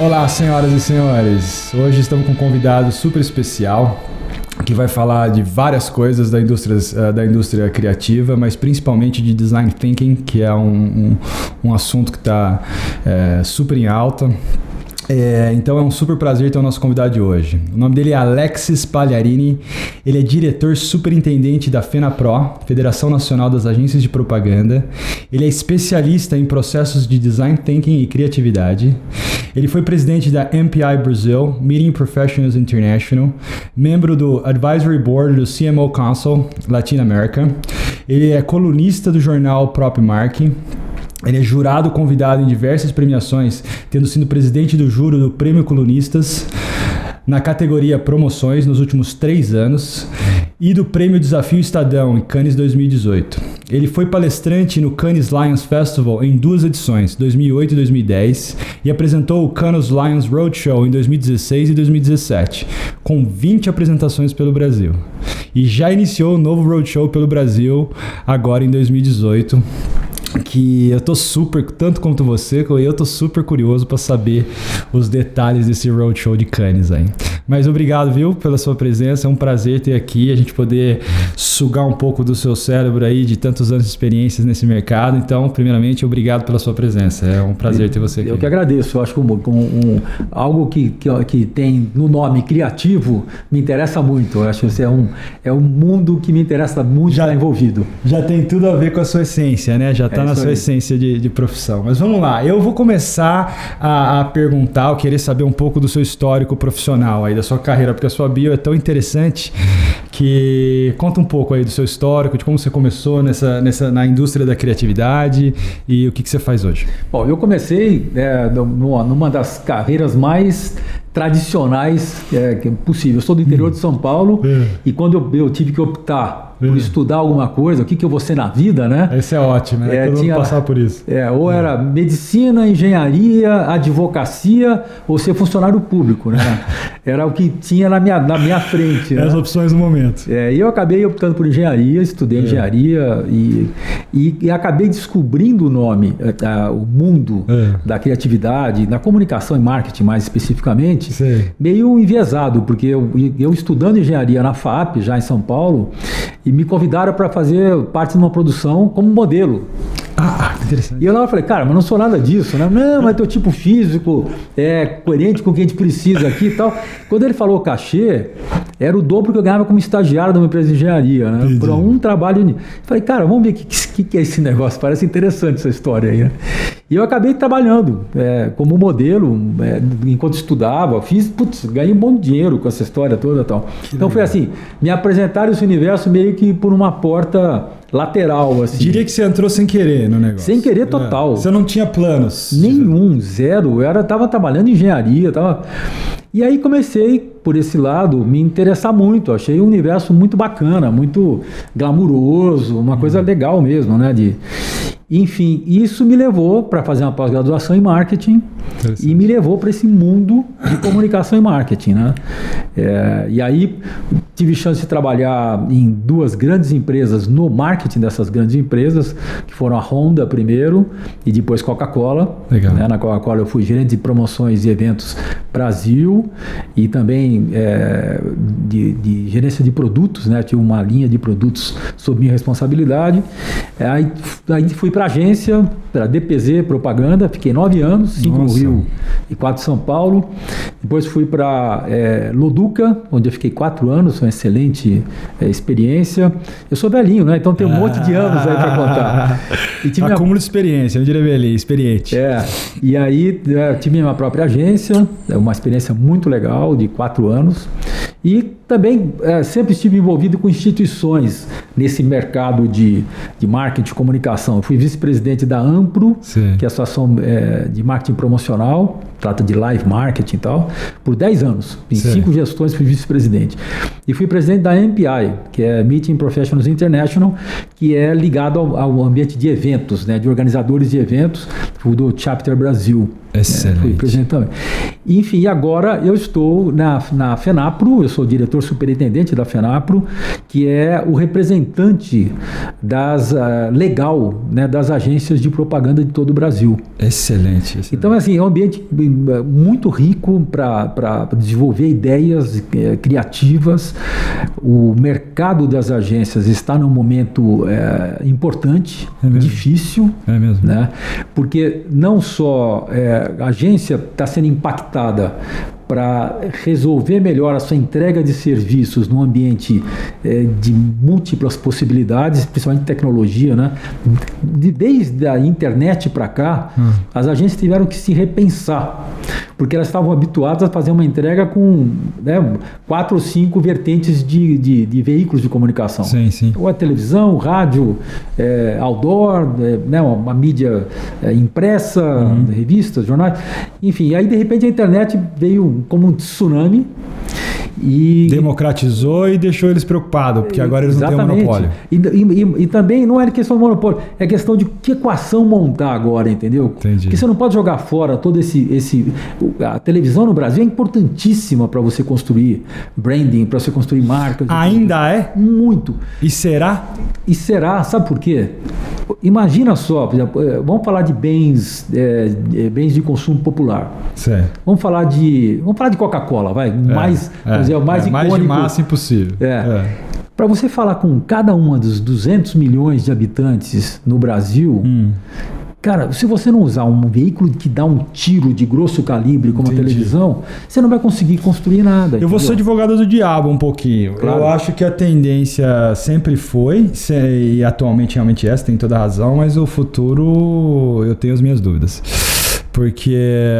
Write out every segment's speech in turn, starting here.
Olá, senhoras e senhores. Hoje estamos com um convidado super especial que vai falar de várias coisas da indústria, uh, da indústria criativa, mas principalmente de design thinking, que é um, um, um assunto que está é, super em alta. É, então é um super prazer ter o nosso convidado de hoje. O nome dele é Alexis Pagliarini, ele é diretor superintendente da FENAPRO, Federação Nacional das Agências de Propaganda. Ele é especialista em processos de design thinking e criatividade. Ele foi presidente da MPI Brasil, Meeting Professionals International, membro do Advisory Board do CMO Council Latin America. Ele é colunista do jornal Prop Mark ele é jurado convidado em diversas premiações, tendo sido presidente do júri do Prêmio Colunistas na categoria Promoções nos últimos três anos e do Prêmio Desafio Estadão em Cannes 2018. Ele foi palestrante no Cannes Lions Festival em duas edições, 2008 e 2010, e apresentou o Cannes Lions Roadshow em 2016 e 2017, com 20 apresentações pelo Brasil. E já iniciou o novo Roadshow pelo Brasil agora em 2018 que eu tô super, tanto quanto você, eu tô super curioso para saber os detalhes desse roadshow de Cannes aí. Mas obrigado, viu, pela sua presença. É um prazer ter aqui, a gente poder sugar um pouco do seu cérebro aí de tantos anos de experiências nesse mercado. Então, primeiramente, obrigado pela sua presença. É um prazer ter você aqui. Eu que agradeço. Eu acho que um, um, algo que, que, que, tem no nome criativo me interessa muito. Eu acho que isso é um, é um mundo que me interessa muito já, estar envolvido. Já tem tudo a ver com a sua essência, né? Já está é na sua aí. essência de, de, profissão. Mas vamos lá. Eu vou começar a, a perguntar, eu querer saber um pouco do seu histórico profissional aí da sua carreira, porque a sua bio é tão interessante que conta um pouco aí do seu histórico, de como você começou nessa, nessa, na indústria da criatividade e o que, que você faz hoje. Bom, eu comecei é, numa, das carreiras mais tradicionais é, é possível. Eu sou do interior hum. de São Paulo é. e quando eu, eu tive que optar por estudar alguma coisa, o que, que eu vou ser na vida, né? Esse é ótimo, né? É, Todo tinha, passar por isso. É, ou é. era medicina, engenharia, advocacia, ou ser funcionário público, né? era o que tinha na minha, na minha frente. Né? As opções do momento. É, e eu acabei optando por engenharia, estudei é. engenharia e, e, e, acabei descobrindo o nome, a, o mundo é. da criatividade, da comunicação e marketing mais especificamente, meio enviesado, porque eu, eu estudando engenharia na FAP, já em São Paulo, e me convidaram para fazer parte de uma produção como modelo. Ah, interessante. E eu lá falei, cara, mas não sou nada disso, né? Não, mas teu tipo físico é coerente com o que a gente precisa aqui e tal. Quando ele falou cachê, era o dobro que eu ganhava como estagiário de uma empresa de engenharia, né? Para um trabalho. Falei, cara, vamos ver o que, que, que, é esse negócio. Parece interessante essa história aí, né? E eu acabei trabalhando é, como modelo é, enquanto estudava. Fiz, putz, ganhei um bom dinheiro com essa história toda e tal. Que então legal. foi assim, me apresentaram esse universo meio que por uma porta lateral, assim. Diria que você entrou sem querer no negócio. Sem querer total. É. Você não tinha planos? Nenhum, zero. Eu era, tava trabalhando em engenharia, tava... E aí comecei, por esse lado, me interessar muito. Achei o universo muito bacana, muito glamuroso, uma coisa legal mesmo, né? De... Enfim, isso me levou para fazer uma pós-graduação em marketing e me levou para esse mundo de comunicação e marketing, né? É, e aí tive chance de trabalhar em duas grandes empresas no marketing dessas grandes empresas, que foram a Honda primeiro e depois Coca-Cola. Né? Na Coca-Cola eu fui gerente de promoções e eventos Brasil e também é, de, de, gerência de produtos, né? Tinha uma linha de produtos sob minha responsabilidade. É, aí, aí fui para agência, para DPZ Propaganda, fiquei nove anos, cinco Nossa. no Rio e quatro em São Paulo. Depois fui para é, Loduca, onde eu fiquei quatro anos, uma excelente é, experiência. Eu sou velhinho, né? Então tem um ah. monte de anos aí para contar. E tive Acúmulo minha... de experiência, eu diria velhinho, experiente. É, e aí é, tive minha própria agência, é uma experiência muito legal, de quatro anos. E também é, sempre estive envolvido com instituições nesse mercado de, de marketing e comunicação. Eu fui vice-presidente da Ampro, Sim. que é a Associação é, de Marketing Promocional, trata de live marketing e tal, por 10 anos. Em Sim. cinco gestões fui vice-presidente. E fui presidente da MPI, que é Meeting Professionals International, que é ligado ao, ao ambiente de eventos, né, de organizadores de eventos, do Chapter Brasil. Excelente. É, fui presidente também. Enfim, agora eu estou na, na FENAPRO, eu sou diretor superintendente da FENAPRO, que é o representante das, uh, legal né, das agências de propaganda de todo o Brasil. Excelente. excelente. Então, assim, é um ambiente eh, muito rico para desenvolver ideias eh, criativas. O mercado das agências está num momento eh, importante, É mesmo? difícil, É mesmo. né? porque não só eh, a agência está sendo impactada para resolver melhor a sua entrega de serviços num ambiente eh, de múltiplas possibilidades, principalmente tecnologia, né? De- desde a internet para cá, as agências tiveram que se repensar, porque elas estavam habituadas a fazer uma entrega com né, quatro ou cinco vertentes de, de, de veículos de comunicação Sim, sim. ou a televisão, rádio, é, outdoor, é, né, uma, mídia é, impressa, revistas, jornais, enfim. Aí de repente a internet veio como um tsunami e Democratizou e deixou eles preocupados, porque agora eles não têm Exatamente. monopólio. E, e- e- também não é questão de monopólio, é questão de que equação montar agora, entendeu? Entendi. Porque você não pode jogar fora todo esse. esse a televisão no Brasil é importantíssima para você construir branding, para você construir marcas. Ainda é? Muito. E será? E será, sabe por quê? Imagina só, eh, vamos falar de bens, eh, bens de consumo popular. Certo. Vamos falar de, vamos falar de Coca-Cola, vai, mais, vamos dizer, o mais é, icônico. mais de massa impossível. É. Para você falar com cada uma dos 200 milhões de habitantes no Brasil, Hum. cara, se você não usar um veículo que dá um tiro de grosso calibre como Entendi. a televisão, você não vai conseguir construir nada. Eu vou ser entendeu? advogado do diabo um pouquinho. Claro. Eu acho que a tendência sempre foi, e atualmente realmente é, você tem toda a razão, mas o futuro eu tenho as minhas dúvidas. Porque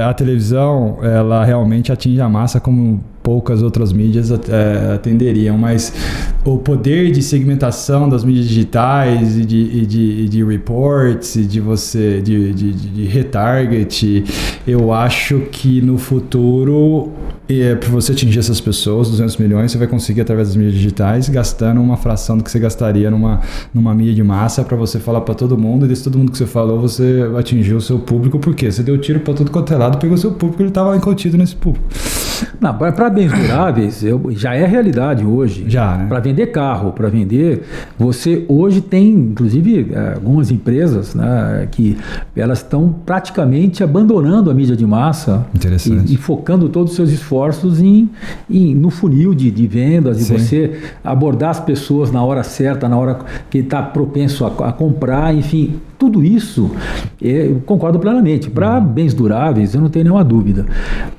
a televisão, ela realmente atinge a massa como poucas outras mídias eh, atenderiam, mas o poder de segmentação das mídias digitais e de, e de, e de reports e de você de, de- de retarget, eu acho que no futuro é, para você atingir essas pessoas, 200 milhões, você vai conseguir através das mídias digitais, gastando uma fração do que você gastaria numa, numa mídia de massa para você falar para todo mundo, e desse todo mundo que você falou, você atingiu o seu público, porque você deu tiro para todo quanto é lado, pegou seu público, ele estava incontido nesse público. Para bens duráveis, eu- já é realidade hoje. Já, né? Para vender carro, para vender, você hoje tem, inclusive, eh, algumas empresas né, que elas estão praticamente abandonando a mídia de massa e, e focando todos os seus esforços em, em- no funil de, de vendas, Sim. e você abordar as pessoas na hora certa, na hora que está propenso a, a comprar, enfim. Tudo isso, eh, eu concordo plenamente. Uhum. Para bens duráveis, eu não tenho nenhuma dúvida.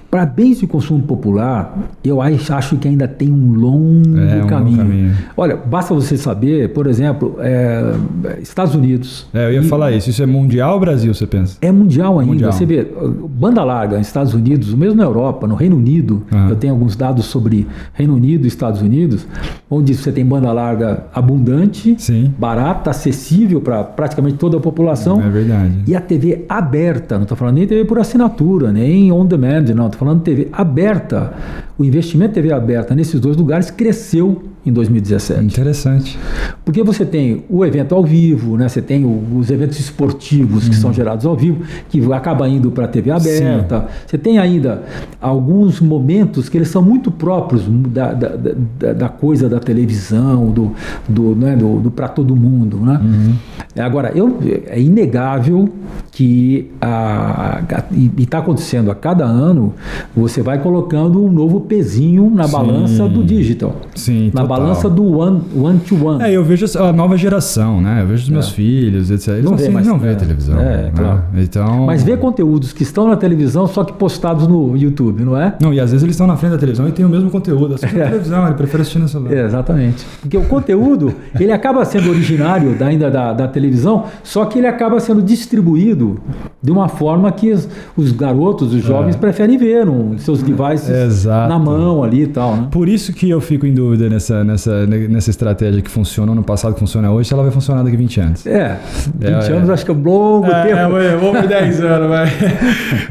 Para bens de consumo popular, eu acho que ainda tem um longo É, um longo caminho. caminho. Olha, basta você saber, por exemplo, é, Estados Unidos. É, eu ia E- falar isso. Isso é mundial ou Brasil, você pensa? É mundial ainda. Mundial. Você vê, banda larga Estados Unidos, mesmo na Europa, no Reino Unido, Aham. eu tenho alguns dados sobre Reino Unido e Estados Unidos, onde você tem banda larga abundante, Sim. barata, acessível para praticamente toda a população. É verdade. E a TV aberta, não estou falando nem TV por assinatura, nem on demand, não, falando TV aberta. O investimento em TV aberta nesses dois lugares cresceu em 2017. Interessante. Porque você tem o evento ao vivo, né? você tem o- os eventos esportivos que são gerados ao vivo, que acaba indo para a TV aberta. Você tem ainda alguns momentos que eles são muito próprios da, da, da- da coisa da televisão, do, do, né? do, do para todo mundo. Né? Agora, eu, é inegável que a- a- e está acontecendo a cada ano, você vai colocando um novo pezinho na Sim. balança do digital. Sim, Na balança do one, one to one. É, eu vejo a nova geração, né? Eu vejo os meus É. filhos, etc. Eles Não não, vê assim, mais- não vê é, televisão. é, né? claro. Então. Mas vê conteúdos que estão na televisão, só que postados no YouTube, não é? Não, e às vezes eles estão na frente da televisão e tem o mesmo conteúdo. Assiste na televisão, ele prefere assistir no celular. É, exatamente. Porque o conteúdo, ele acaba sendo originário da, ainda da, da televisão, só que ele acaba sendo distribuído de uma forma que os, os garotos, os jovens, preferem ver nos seus devices Exato. na mão ali e tal, né? Por isso que eu fico em dúvida nessa, nessa, nessa, nessa estratégia que funcionou no passado, que funciona hoje, se ela vai funcionar daqui 20 anos. É, 20 é, anos é. acho que é um longo é, tempo. É, vamos 10 anos, vai.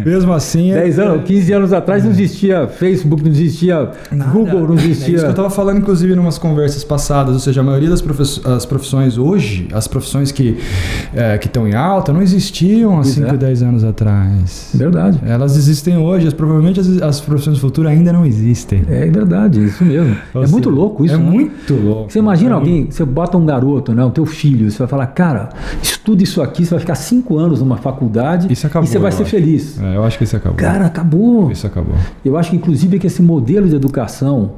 Mesmo assim. 10 anos, 15 anos atrás não existia Facebook, não existia Nada. Google, não existia. É isso que eu estava falando, inclusive, em umas conversas passadas. Ou seja, a maioria das as profissões hoje, as profissões que é, estão em alta, não existiam há 5, 10 anos atrás. Verdade. Elas existem hoje, provavelmente as, as profissões do futuro ainda não existem. É verdade, isso mesmo. Ou é seja, muito louco isso. É? Muito louco. Você imagina é alguém, você bota um garoto, né, o teu filho, você vai falar, cara, estude isso aqui, você vai ficar cinco anos numa faculdade isso acabou, e você vai ser acho. feliz. É, eu acho que isso acabou. Cara, acabou. Isso acabou. Eu acho que, inclusive, que esse modelo de educação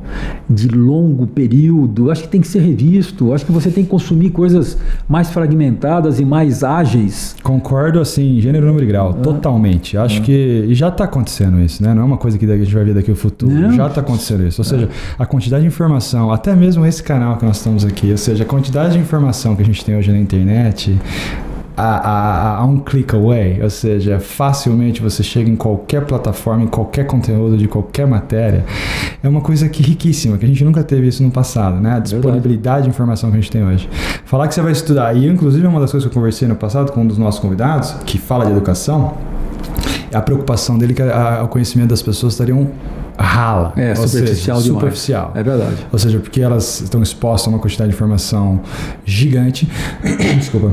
de longo período, acho que tem que ser revisto. Acho que você tem que consumir coisas mais fragmentadas e mais ágeis. Concordo, assim, gênero, número e grau, ah. totalmente. Acho ah. que. E já está acontecendo isso, né? Não é uma coisa que a gente vai ver daqui no futuro. Não. Já está acontecendo isso. Ou seja, a quantidade de informação, até mesmo esse canal que nós estamos aqui, ou seja, a quantidade de informação que a gente tem hoje na internet, a, a, a, um click away, ou seja, facilmente você chega em qualquer plataforma, em qualquer conteúdo de qualquer matéria, é uma coisa que riquíssima, que a gente nunca teve isso no passado, né? A disponibilidade Verdade. de informação que a gente tem hoje. Falar que você vai estudar, e inclusive uma das coisas que eu conversei no passado com um dos nossos convidados, que fala de educação, a preocupação dele é que o conhecimento das pessoas estariam rala. É, superficial seja, demais. Superficial. É verdade. Ou seja, porque elas estão expostas a uma quantidade de informação gigante. Desculpa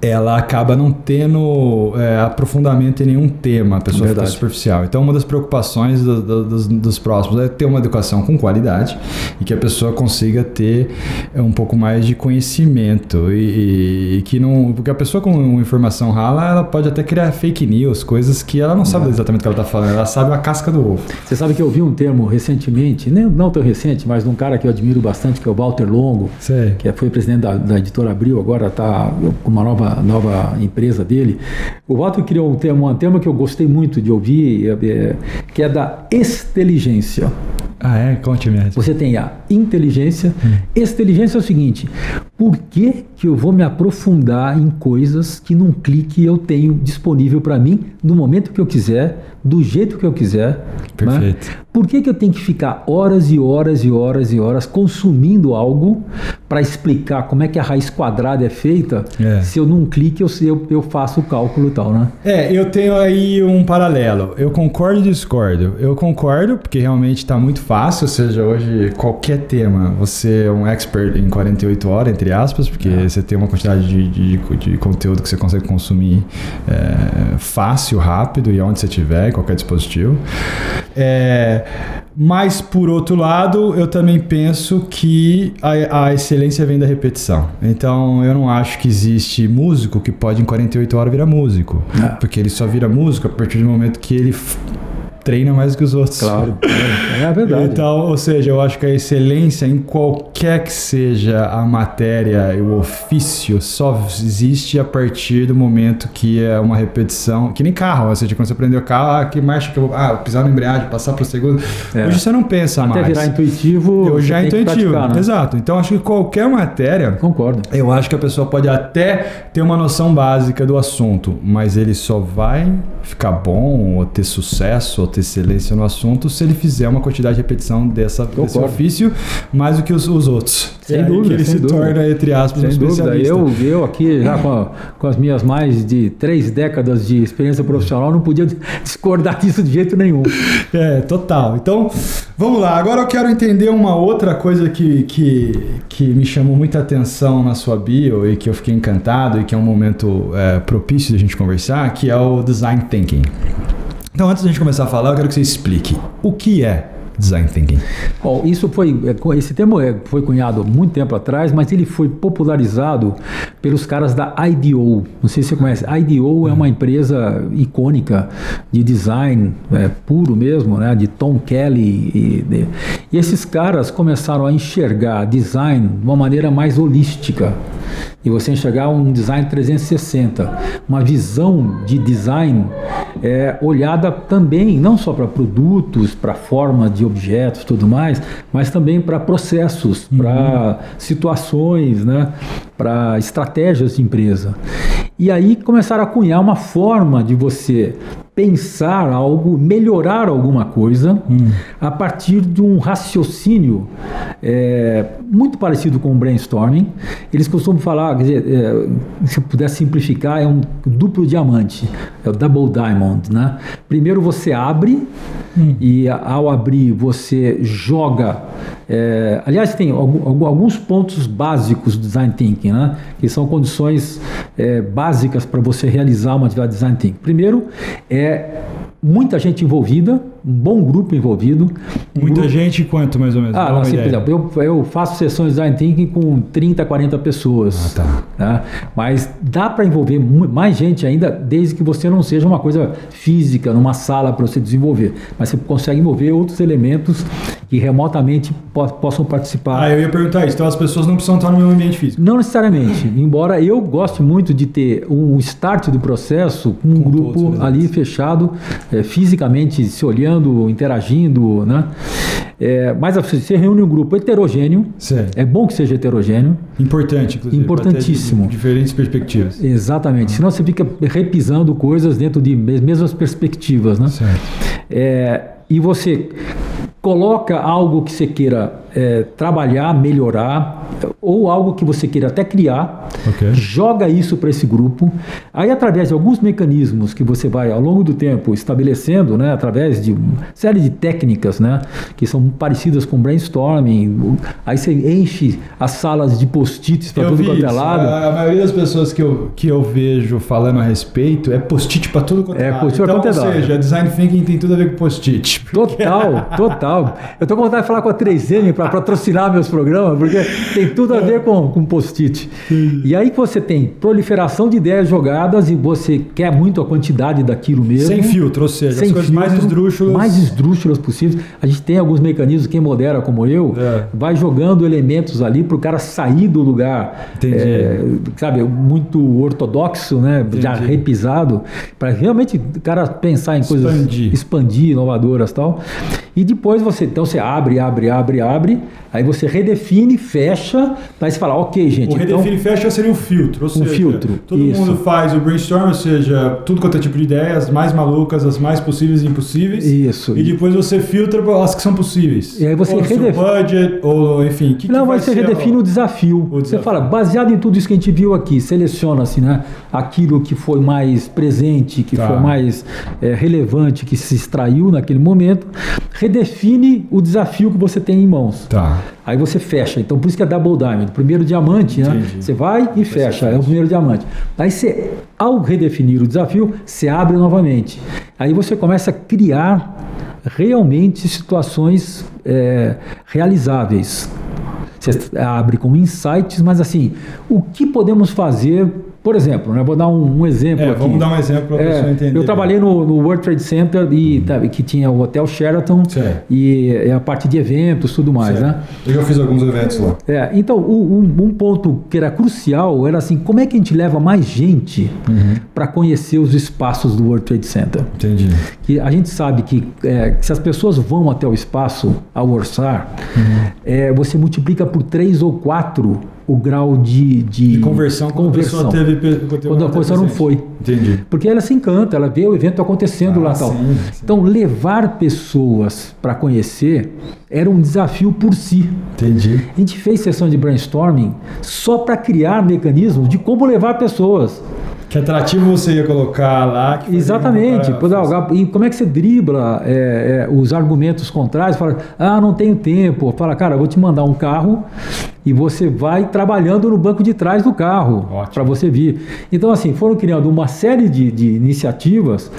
ela acaba não tendo é, aprofundamento em nenhum tema, a pessoa Verdade. fica superficial. Então, uma das preocupações do, do, dos, dos, próximos é ter uma educação com qualidade e que a pessoa consiga ter é, um pouco mais de conhecimento e, e, que não, porque a pessoa com informação rala, ela pode até criar fake news, coisas que ela não sabe exatamente o que ela está falando, ela sabe a casca do ovo. Você sabe que eu vi um termo recentemente, nem, não tão recente, mas de um cara que eu admiro bastante, que é o Walter Longo, Sei. que foi presidente da, da editora Abril, agora está com uma nova nova, empresa dele, o Walter criou um tema, um tema que eu gostei muito de ouvir, é, é que é da inteligência. Ah, é? Conte-me. Você tem a inteligência. Hum. Inteligência é o seguinte: por que, que eu vou me aprofundar em coisas que num clique eu tenho disponível para mim, no momento que eu quiser, do jeito que eu quiser? Né? Perfeito. Né? Por que, que eu tenho que ficar horas e horas e horas e horas consumindo algo para explicar como é que a raiz quadrada é feita? É. Se eu num clique eu, eu, eu faço o cálculo e tal, né? É, eu tenho aí um paralelo. Eu concordo e discordo. Eu concordo, porque realmente está muito fácil, ou seja, hoje qualquer tema, você é um expert em 48 horas, entre aspas, porque é. você tem uma quantidade de, de, de, conteúdo que você consegue consumir é, fácil, rápido e onde você estiver, em qualquer dispositivo. Mas, por outro lado, eu também penso que a, a, excelência vem da repetição. Então, eu não acho que existe músico que pode em 48 horas virar músico. É. Porque ele só vira músico a partir do momento que ele treina mais que os outros. Claro, é, é verdade. Então, ou seja, eu acho que a excelência em qualquer que seja a matéria e o ofício só existe a partir do momento que é uma repetição, que nem carro, ou seja, quando você aprendeu carro, ah, que marcha que eu vou, ah, pisar na embreagem, passar para o segundo. É. Hoje você não pensa Até mais. Até virar intuitivo. Eu já é intuitivo, né? exato. Então acho que qualquer matéria. Concordo. Eu acho que a pessoa pode até ter uma noção básica do assunto, mas ele só vai ficar bom ou ter sucesso ou ter excelência no assunto se ele fizer uma quantidade de repetição dessa, desse ofício mais do que os, os outros. Sem dúvida. Que ele se dúvida. torna, entre aspas, sem um dúvida. Eu, eu aqui, já com, a, com, as minhas mais de três décadas de experiência profissional, não podia discordar disso de jeito nenhum. É, total. Então, vamos lá. Agora eu quero entender uma outra coisa que, que, que me chamou muita atenção na sua bio e que eu fiquei encantado e que é um momento é, propício de a gente conversar, que é o design thinking. Então, antes da gente começar a falar, eu quero que você explique o que é design thinking. Bom, isso foi é, esse termo é, foi cunhado muito tempo atrás, mas ele foi popularizado pelos caras da IDEO. Não sei se você conhece. A IDEO é uma empresa icônica de design é, puro mesmo, né? De Tom Kelly e, de, e esses caras começaram a enxergar design de uma maneira mais holística e você enxergar um design 360, uma visão de design é, olhada também não só para produtos, para forma de objetos, tudo mais, mas também para processos, uhum. para situações, né, para estratégias de empresa. E aí começaram a cunhar uma forma de você pensar algo, melhorar alguma coisa hum. a partir de um raciocínio é, muito parecido com o brainstorming. Eles costumam falar, quer dizer, é, se eu puder simplificar, é um duplo diamante, é o double diamond, né? Primeiro você abre hum. e ao abrir você joga. É, aliás, tem alguns pontos básicos do design thinking, né? Que são condições é, básicas para você realizar uma atividade de design thinking. Primeiro é muita gente envolvida, um bom grupo envolvido. Muita grupo... gente, quanto mais ou menos? Ah, assim, por exemplo, eu, eu, faço sessões de design thinking com 30, 40 pessoas. Ah, tá. Né? Mas dá para envolver mais gente ainda, desde que você não seja uma coisa física, numa sala para você desenvolver. Mas você consegue envolver outros elementos que remotamente po possam participar. Ah, eu ia perguntar isso. Então as pessoas não precisam estar no mesmo ambiente físico? Não necessariamente. Embora eu goste muito de ter um start do processo com um com grupo ali fechado, é, fisicamente se olhando, interagindo, né? É, mas assim, você reúne um grupo heterogêneo. Certo. É bom que seja heterogêneo. Importante, inclusive. Importantíssimo. Diferentes perspectivas. Exatamente. Senão você fica repisando coisas dentro de mesmas perspectivas, né? Certo. É, e você coloca algo que você queira é, trabalhar, melhorar, ou algo que você queira até criar, okay. joga isso para esse grupo. Aí, através de alguns mecanismos que você vai ao longo do tempo estabelecendo, né, através de uma série de técnicas né, que são parecidas com brainstorming, aí você enche as salas de post-its para tudo quanto é lado. A, maioria das pessoas que eu, que eu vejo falando a respeito é post-it para tudo quanto é, é lado. Post-it então, ou seja, design thinking tem tudo a ver com post-it. Total, total. Eu estou com vontade de falar com a 3M para patrocinar meus programas, porque tem tudo a ver com, com post-it. E aí que você tem proliferação de ideias jogadas e você quer muito a quantidade daquilo mesmo. Sem filtro, ou seja, Sem as coisas filtro, mais esdrúxulas. Mais esdrúxulas possíveis. A gente tem alguns mecanismos, quem modera como eu, é. vai jogando elementos ali para o cara sair do lugar, é, sabe, muito ortodoxo, né? Entendi. Já repisado, para realmente o cara pensar em coisas expandir, expandir inovadoras tal. E depois você, então você abre, abre, abre, abre, aí você redefine, fecha, aí você fala, ok, gente. O então, redefine e fecha seria um filtro, ou um seja, filtro, todo isso. mundo faz o brainstorm, ou seja, tudo quanto é tipo de ideias, as mais malucas, as mais possíveis e impossíveis. Isso. E depois você filtra as que são possíveis. E aí você redefine. budget, ou enfim. Que Não, que mas você redefine o desafio. o desafio. Você fala, baseado em tudo isso que a gente viu aqui, seleciona assim, né? Aquilo que foi mais presente, que tá. foi mais é, relevante, que se extraiu naquele momento redefine o desafio que você tem em mãos. Tá. Aí você fecha. Então, por isso que é double diamond. Primeiro diamante, né? Você vai e fecha. É o primeiro diamante. Aí você, ao redefinir o desafio, você abre novamente. Aí você começa a criar realmente situações é, realizáveis. Você abre com insights, mas assim, o que podemos fazer por exemplo, né, vou dar um, um exemplo é, aqui. Vamos dar um exemplo para a é, pessoa entender. Eu trabalhei no, no, World Trade Center e, tá, que tinha o Hotel Sheraton certo. e, e, a parte de eventos tudo mais. Né? Eu já fiz alguns eventos lá. É, então, um, um, ponto que era crucial era assim, como é que a gente leva mais gente uhum. para conhecer os espaços do World Trade Center? Entendi. Que a gente sabe que, é, que se as pessoas vão até o espaço ao orçar, uhum. É, você multiplica por três ou quatro o grau de, de, de conversão, conversão. Quando a pessoa, teve, quando a pessoa não foi. Entendi. Porque ela se encanta, ela vê o evento acontecendo ah, lá tal. Sim. Então, levar pessoas para conhecer era um desafio por si. Entendi. A gente fez sessão de brainstorming só para criar mecanismos de como levar pessoas. Que atrativo você ia colocar lá? Exatamente. E como é que você dribla é, é, os argumentos contrários? Fala, ah, não tenho tempo. Fala, cara, vou te mandar um carro e você vai trabalhando no banco de trás do carro para você vir. Então, assim, foram criando uma série de, de iniciativas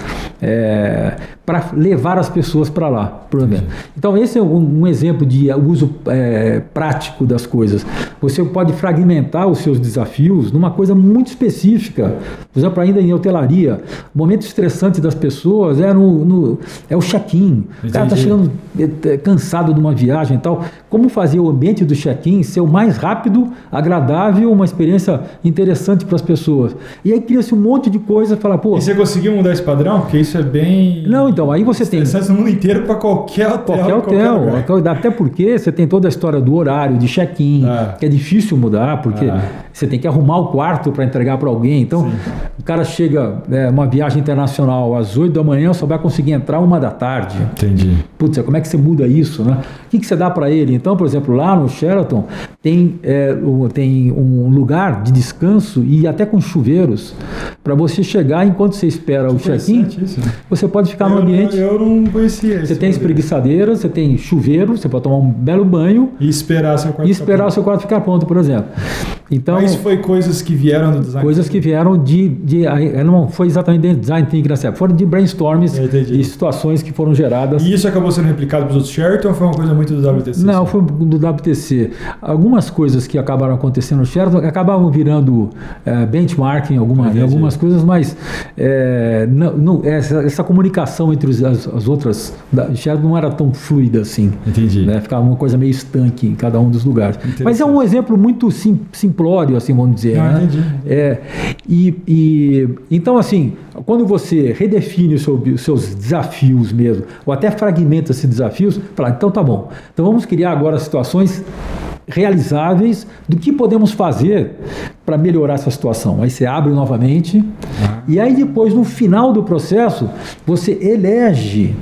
é, para levar as pessoas para lá, exemplo. Então, esse é um, um exemplo de uso é, prático das coisas. Você pode fragmentar os seus desafios numa coisa muito específica. Por exemplo, ainda em hotelaria, o momento estressante das pessoas é, no, no é o check-in. O cara está chegando é, é, cansado de uma viagem e tal. Como fazer o ambiente do check-in ser o mais mais rápido, agradável, uma experiência interessante para as pessoas. E aí cria-se um monte de coisa, fala, pô. E você conseguiu mudar esse padrão? Porque isso é bem. Não, então, aí você tem. no mundo inteiro para qualquer hotel. Qualquer hotel. Qualquer Até porque você tem toda a história do horário, de check-in, é. que é difícil mudar, porque. É você tem que arrumar o quarto para entregar para alguém. Então, Sim. o cara chega é, uma viagem internacional às 8 da manhã, só vai conseguir entrar uma da tarde. Entendi. Putz, como é que você muda isso, né? O que, que você dá para ele? Então, por exemplo, lá no Sheraton tem, é, tem um lugar de descanso e até com chuveiros para você chegar enquanto você espera o check-in. Você pode ficar eu, no ambiente. Eu não conhecia Você tem espreguiçadeira, você tem chuveiro, você pode tomar um belo banho e esperar seu quarto, e esperar seu quarto ficar pronto, por exemplo. Então, Mas foi coisas que vieram do design Coisas que vieram de. de, não foi exatamente de design thinking nessa época, foram de brainstorms de situações que foram geradas. E isso acabou sendo replicado para os outros Sheraton ou foi uma coisa muito do WTC? Não, foi do WTC. Algumas coisas que acabaram acontecendo no Sheraton acabavam virando é, benchmarking alguma, em algumas coisas, mas é, não, não, essa, essa, comunicação entre as, as outras da Sheraton não era tão fluida assim. Entendi. Né? Ficava uma coisa meio estanque em cada um dos lugares. Mas é um exemplo muito sim, simplório, assim, vamos dizer. Ah, né? entendi. É, e, e, então, assim, quando você redefine os seus desafios mesmo, ou até fragmenta esses desafios, fala, então tá bom. Então vamos criar agora situações realizáveis do que podemos fazer para melhorar essa situação. Aí você abre novamente ah. e aí depois no final do processo você elege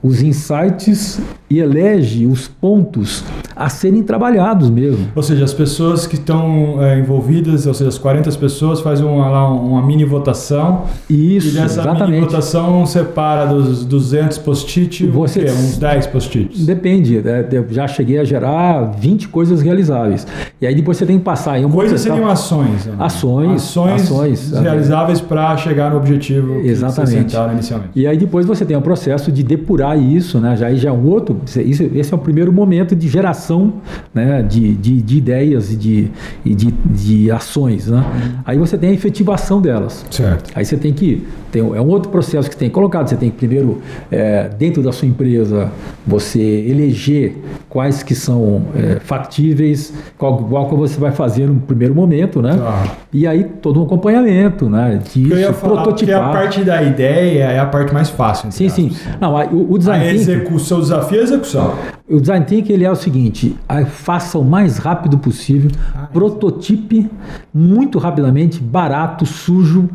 os insights e elege os pontos a serem trabalhados mesmo. Ou seja, as pessoas que estão é, envolvidas, ou seja, as 40 pessoas fazem uma, lá, uma mini votação. Isso, e nessa exatamente. mini votação separa dos 200 post-it, Você, uns 10 post-its. Depende, né? eu já cheguei a gerar 20 coisas realizáveis. E aí depois você tem que passar em um Coisas seriam ações. Né? Ações. Ações, ações realizáveis para chegar no objetivo exatamente. que você inicialmente. E aí depois você tem o processo de depurar isso, né? Já aí já é um outro isso, esse é o primeiro momento de geração né, de, de, de ideias e de, de, de ações. Né? Aí você tem a efetivação delas. Certo. Aí você tem que. Tem, é um outro processo que você tem colocado. Você tem que primeiro, é, dentro da sua empresa, você eleger quais que são é, factíveis, qual, qual que você vai fazer no primeiro momento, né? Tá. E aí todo um acompanhamento, né? Disso, eu ia falar, prototipar. Porque a parte da ideia é a parte mais fácil. Sim, sim. Não, o, o design a execução, o desafio é execução. O design thinking ele é o seguinte: faça o mais rápido possível, ah, prototipe muito rapidamente, barato, sujo,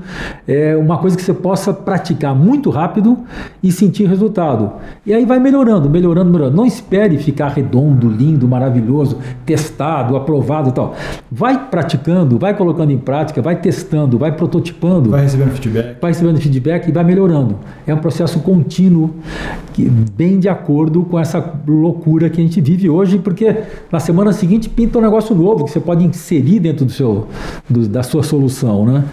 é uma coisa que você possa praticar muito rápido e sentir resultado. E aí vai melhorando, melhorando, melhorando. Não espere ficar redondo, lindo, maravilhoso, testado, aprovado e tal. Vai praticando, vai colocando em prática, vai testando, vai prototipando. Vai recebendo feedback. Vai recebendo feedback e vai melhorando. É um processo contínuo, que, bem de acordo com essa loucura que a gente vive hoje, porque na semana seguinte pinta um negócio novo que você pode inserir dentro do seu, do, da sua solução, né?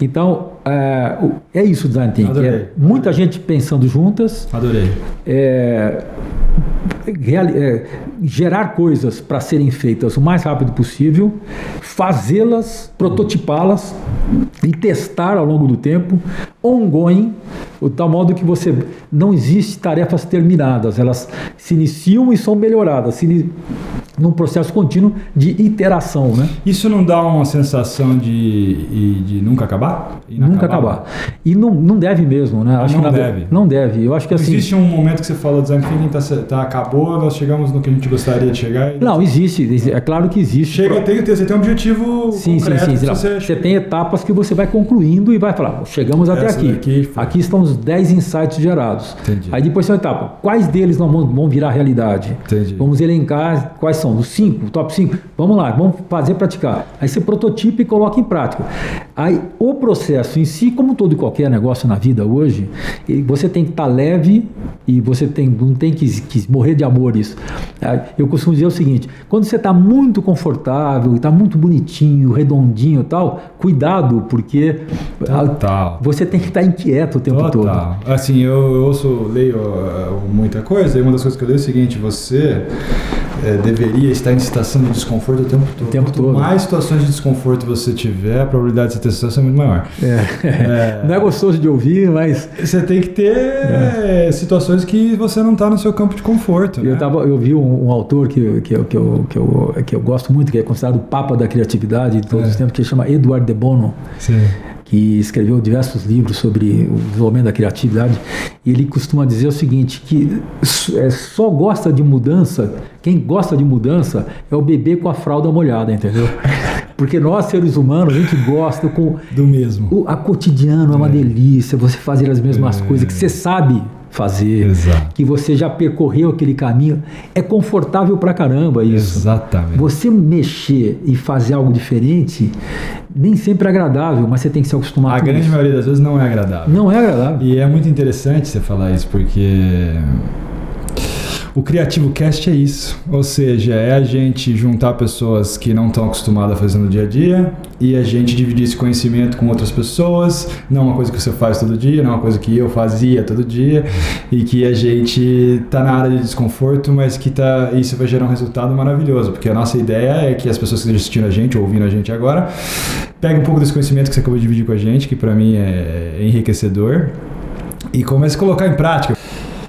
Então, é, é isso o design thinking. É muita gente pensando juntas. Adorei. É, é, gerar coisas para serem feitas o mais rápido possível, fazê-las, prototipá-las e testar ao longo do tempo, ongoing, o tal modo que você não existe tarefas terminadas, elas se iniciam e são melhoradas, se, num processo contínuo de iteração, né? Isso não dá uma sensação de, de nunca acabar? Nunca acabar. E não, não deve mesmo, né? Acho não que deve. Não deve. Eu acho que assim. Existe um momento que você fala design thinking tá, tá, acabou, nós chegamos no que a gente gostaria de chegar. Não, existe. É claro que existe. Chega, tem, você tem um objetivo sim, concreto. Sim, sim. Você, você tem etapas que você vai concluindo e vai falar, chegamos até Essa aqui. Aqui estão os 10 insights gerados. Entendi. Aí depois tem uma etapa. Quais deles não vão, vão virar realidade? Entendi. Vamos elencar quais Os 5, top 5. Vamos lá, vamos fazer praticar. Aí você prototipa e coloca em prática. Aí o processo em si, como todo e qualquer negócio na vida hoje, você tem que estar tá leve e você tem, não tem que, que morrer de amores. Eu costumo dizer o seguinte: quando você está muito confortável, está muito bonitinho, redondinho e tal, cuidado, porque Total. você tem que estar tá inquieto o tempo Total. todo. Assim, eu, eu ouço, leio uh, muita coisa, e uma das coisas que eu leio é o seguinte: você é, deveria estar em situação de desconforto o tempo todo. O tempo Quanto todo. mais situações de desconforto você tiver, a probabilidade de você ter sucesso é muito maior. É. É. Não é gostoso de ouvir, mas. Você tem que ter é. situações que você não está no seu campo de conforto. Eu, né? tava, eu vi um, um autor que, que, eu, que, eu, que, eu, que eu gosto muito, que é considerado o papa da criatividade de todos os é. tempos, que chama Eduardo de Bono. Sim que escreveu diversos livros sobre o desenvolvimento da criatividade, e ele costuma dizer o seguinte, que é, só gosta de mudança, quem gosta de mudança é o bebê com a fralda molhada, entendeu? Porque nós, seres humanos, a gente gosta com. Do mesmo. O a cotidiano é uma delícia, você fazer as mesmas coisas que você sabe fazer, Exato. que você já percorreu aquele caminho. É confortável pra caramba isso. Exatamente. Você mexer e fazer algo diferente nem sempre é agradável, mas você tem que se acostumar A com grande isso. maioria das vezes não é agradável. Não é agradável. E é muito interessante você falar isso, porque o Criativo Cast é isso. Ou seja, é a gente juntar pessoas que não estão acostumadas a fazer no dia a dia e a gente dividir esse conhecimento com outras pessoas. Não é uma coisa que você faz todo dia, não é uma coisa que eu fazia todo dia e que a gente tá na área de desconforto, mas que tá, isso vai gerar um resultado maravilhoso, porque a nossa ideia é que as pessoas que estão assistindo a gente, ou ouvindo a gente agora, peguem um pouco desse conhecimento que você acabou de dividir com a gente, que para mim é enriquecedor, e comece a colocar em prática.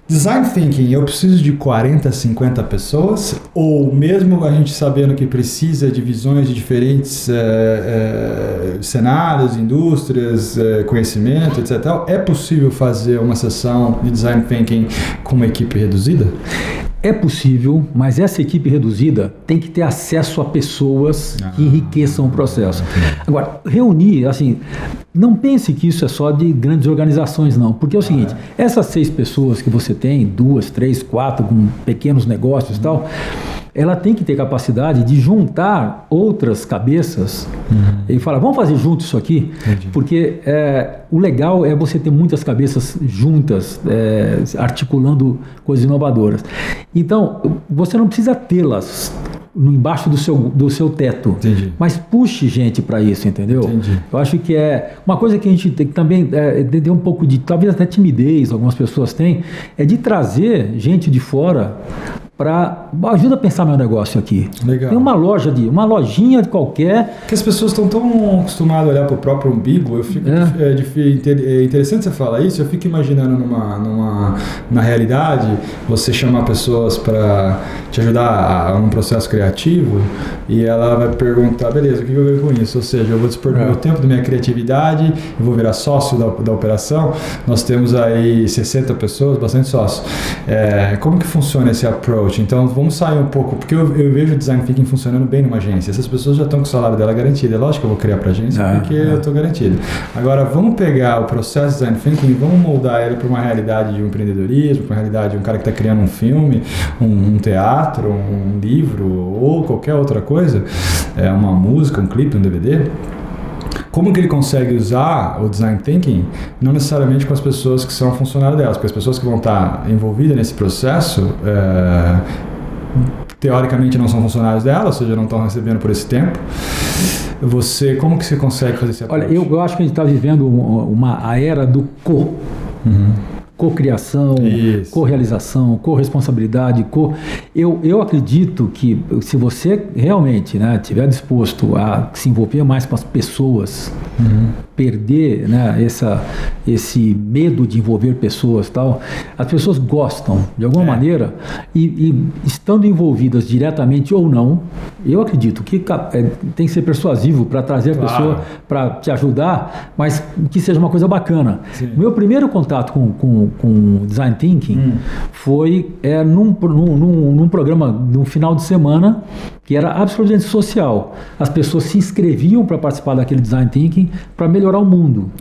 Design Thinking, eu preciso de 40, 50 pessoas? Ou mesmo a gente sabendo que precisa de visões de diferentes eh, eh, cenários, indústrias, eh, conhecimento, etc. É possível fazer uma sessão de Design Thinking com uma equipe reduzida? É possível, mas essa equipe reduzida tem que ter acesso a pessoas Ah, que enriqueçam o processo. Agora, reunir, assim, não pense que isso é só de grandes organizações, não. Porque é o seguinte: essas seis pessoas que você tem, duas, três, quatro, com pequenos negócios e tal, ela tem que ter capacidade de juntar outras cabeças e falar, vamos fazer junto isso aqui? Entendi. Porque é, o legal é você ter muitas cabeças juntas, é, articulando coisas inovadoras. Então, você não precisa tê-las no embaixo do seu, do seu teto, Entendi. mas puxe gente para isso, entendeu? Entendi. Eu acho que é uma coisa que a gente tem que também é, ter um pouco de, talvez até timidez, algumas pessoas têm, é de trazer gente de fora para ajuda a pensar meu negócio aqui. Legal. Tem uma loja de, uma lojinha de qualquer Porque as pessoas estão tão acostumadas a olhar para o próprio umbigo, eu fico, É. é. é interessante você falar isso, eu fico imaginando numa, numa, na realidade, você chamar pessoas para te ajudar a, um processo criativo e ela vai perguntar, beleza, o que eu ganho com isso? Ou seja, eu vou dispor do É. meu tempo, da minha criatividade, eu vou virar sócio da, da operação, nós temos aí 60 pessoas, bastante sócios. É, como que funciona esse approach? Então, vamos sair um pouco, porque eu, eu vejo o design thinking funcionando bem numa agência. Essas pessoas já estão com o salário dela garantido. É lógico que eu vou criar para agência, É, porque é. eu estou garantido. Agora, vamos pegar o processo de design thinking e vamos moldar ele para uma realidade de um empreendedorismo, para uma realidade de um cara que está criando um filme, um, um teatro, um livro ou qualquer outra coisa, é, uma música, um clipe, um DVD. Como que ele consegue usar o design thinking, não necessariamente com as pessoas que são funcionários delas, porque as pessoas que vão estar envolvidas nesse processo, é, teoricamente não são funcionários dela, ou seja, não estão recebendo por esse tempo. Você, como que você consegue fazer esse Olha, eu, eu acho que a gente está vivendo um- uma a era do co. Co-criação, Isso. co-realização, co-responsabilidade, co... Eu, eu acredito que se você realmente né, estiver disposto a se envolver mais com as pessoas, perder né, essa, esse medo de envolver pessoas tal, as pessoas gostam, de alguma É. maneira, e, e estando envolvidas diretamente ou não, eu acredito que é, tem que ser persuasivo para trazer a Claro. pessoa para te ajudar, mas que seja uma coisa bacana. Sim. Meu primeiro contato com, com, com design thinking Hum. foi é, num, num, num, num programa no final de semana que era absolutamente social. As pessoas se inscreviam para participar daquele design thinking para melhorar o mundo.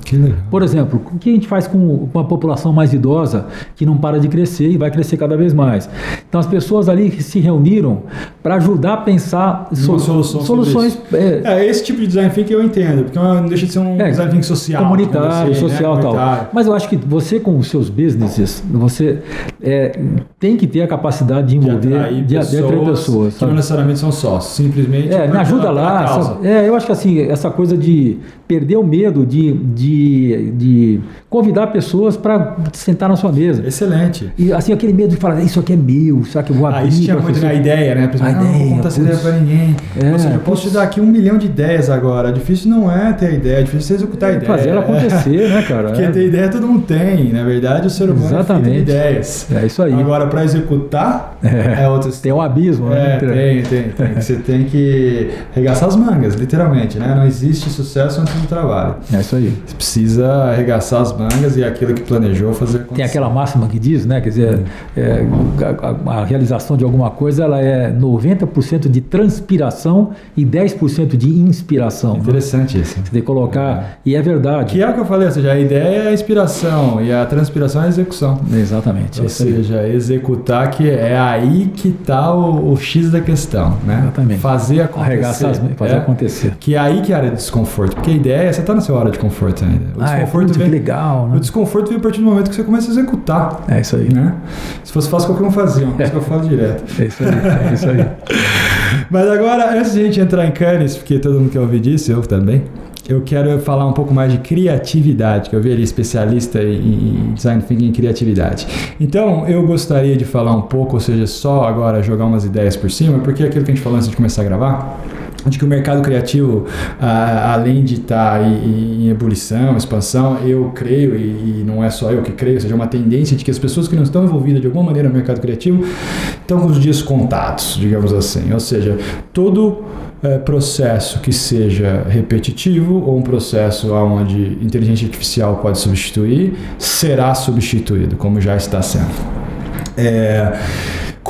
Por exemplo, o que a gente faz com, com a população mais idosa que não para de crescer e vai crescer cada vez mais? Então as pessoas ali se reuniram para ajudar a pensar Uma so- solução soluções é, É, esse tipo de design thinking eu entendo, porque não deixa de ser um É, design thinking social. comunitário, né? social e tal. Comunitário. Mas eu acho que você com os seus businesses, você é, tem que ter a capacidade de De envolver, atrair de, de atrair pessoas. que não necessariamente são sócios, simplesmente É, me ajuda lá. sabe? É, eu acho que assim, essa coisa de perder o medo de, de, de convidar pessoas para sentar na sua mesa. Excelente. E assim, aquele medo de falar, isso aqui é meu, será que eu vou abrir? Ah, isso tinha muito pessoa?" na ideia, né? A pessoa, A não, não ideia, contar essa ideia pra ninguém. É, Ou seja, eu posso te dar aqui um milhão de ideias agora. Difícil não é ter ideia, é difícil você executar a ideia. Fazer ela acontecer, né, cara? Porque É. ter ideia todo mundo tem. Na verdade, o ser humano é feito de Exatamente. ideias. É isso aí. Agora, para executar, é, é outra Tem um abismo, né? É, tem, tem, tem. Você tem que arregaçar as mangas, literalmente, né? Não existe sucesso antes do trabalho. É isso aí. Você precisa arregaçar as mangas e aquilo que planejou fazer acontecer. Tem aquela máxima que diz, né? Quer dizer, é, a, a, realização de alguma coisa ela é 90% de transpiração e 10% de inspiração. Interessante né? isso. Você tem que colocar, e é verdade. Que é o que eu falei, ou seja, a ideia é a inspiração e a transpiração é a execução. Exatamente. Ou seja, executar que é aí que está o, o, X da questão, né? Exatamente. Fazer acontecer. Arregaçar, fazer é, acontecer. Que é aí que é a área de desconforto. Porque a ideia é, você está na sua hora de conforto ainda. O ah, é desconforto é vem, legal, né? O desconforto vem a partir do momento que você começa a executar. É isso aí. Né? Se fosse fácil, qualquer um fazia. Uma coisa que eu falo direto. É isso aí. É isso aí. Mas agora, antes de a gente entrar em Cannes, porque todo mundo quer ouvir disso, eu também eu quero falar um pouco mais de criatividade, que eu vi ali especialista em design thinking e criatividade. Então, eu gostaria de falar um pouco, ou seja, só agora jogar umas ideias por cima, porque aquilo que a gente falou antes de começar a gravar, de que o mercado criativo, além de estar tá em, em, ebulição, expansão, eu creio, e, e, não é só eu que creio, ou seja, é uma tendência de que as pessoas que não estão envolvidas de alguma maneira no mercado criativo estão com os dias contados, digamos assim. Ou seja, todo é, processo que seja repetitivo ou um processo onde inteligência artificial pode substituir, será substituído, como já está sendo. É,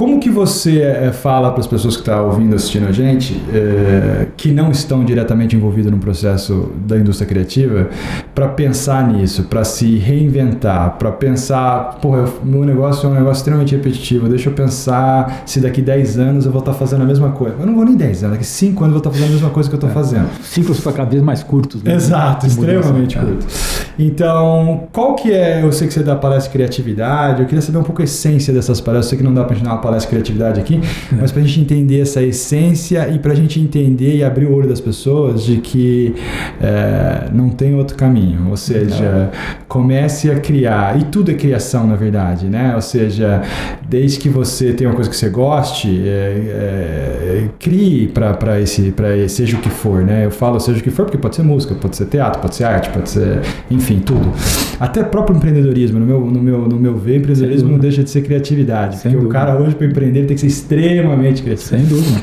como que você é, fala para as pessoas que estão tá ouvindo, assistindo a gente, é, que não estão diretamente envolvidas no processo da indústria criativa, para pensar nisso, para se reinventar, para pensar, porra, meu negócio é um negócio extremamente repetitivo, deixa eu pensar se daqui 10 anos eu vou estar tá fazendo a mesma coisa. Eu não vou nem 10 anos, daqui 5 anos eu vou estar tá fazendo a mesma coisa que eu estou é, fazendo. Ciclos cada vez mais curtos. Né? Exato, extremamente curtos. Então, qual que é, eu sei que você dá palestra de criatividade, eu queria saber um pouco a essência dessas palestras, eu sei que não dá para ensinar palestra de criatividade aqui, é. mas para a gente entender essa essência e para a gente entender e abrir o olho das pessoas de que é, não tem outro caminho. Ou seja, comece a criar. E tudo é criação, na verdade, né? Ou seja, desde que você tenha uma coisa que você goste, é, é, crie para esse, para seja o que for, né? Eu falo seja o que for porque pode ser música, pode ser teatro, pode ser arte, pode ser, enfim, tudo. Até próprio empreendedorismo, no meu, no meu, no meu ver, empreendedorismo não deixa de ser criatividade. Sem porque dúvida. o cara hoje para empreender tem que ser extremamente criativo. Sem dúvida.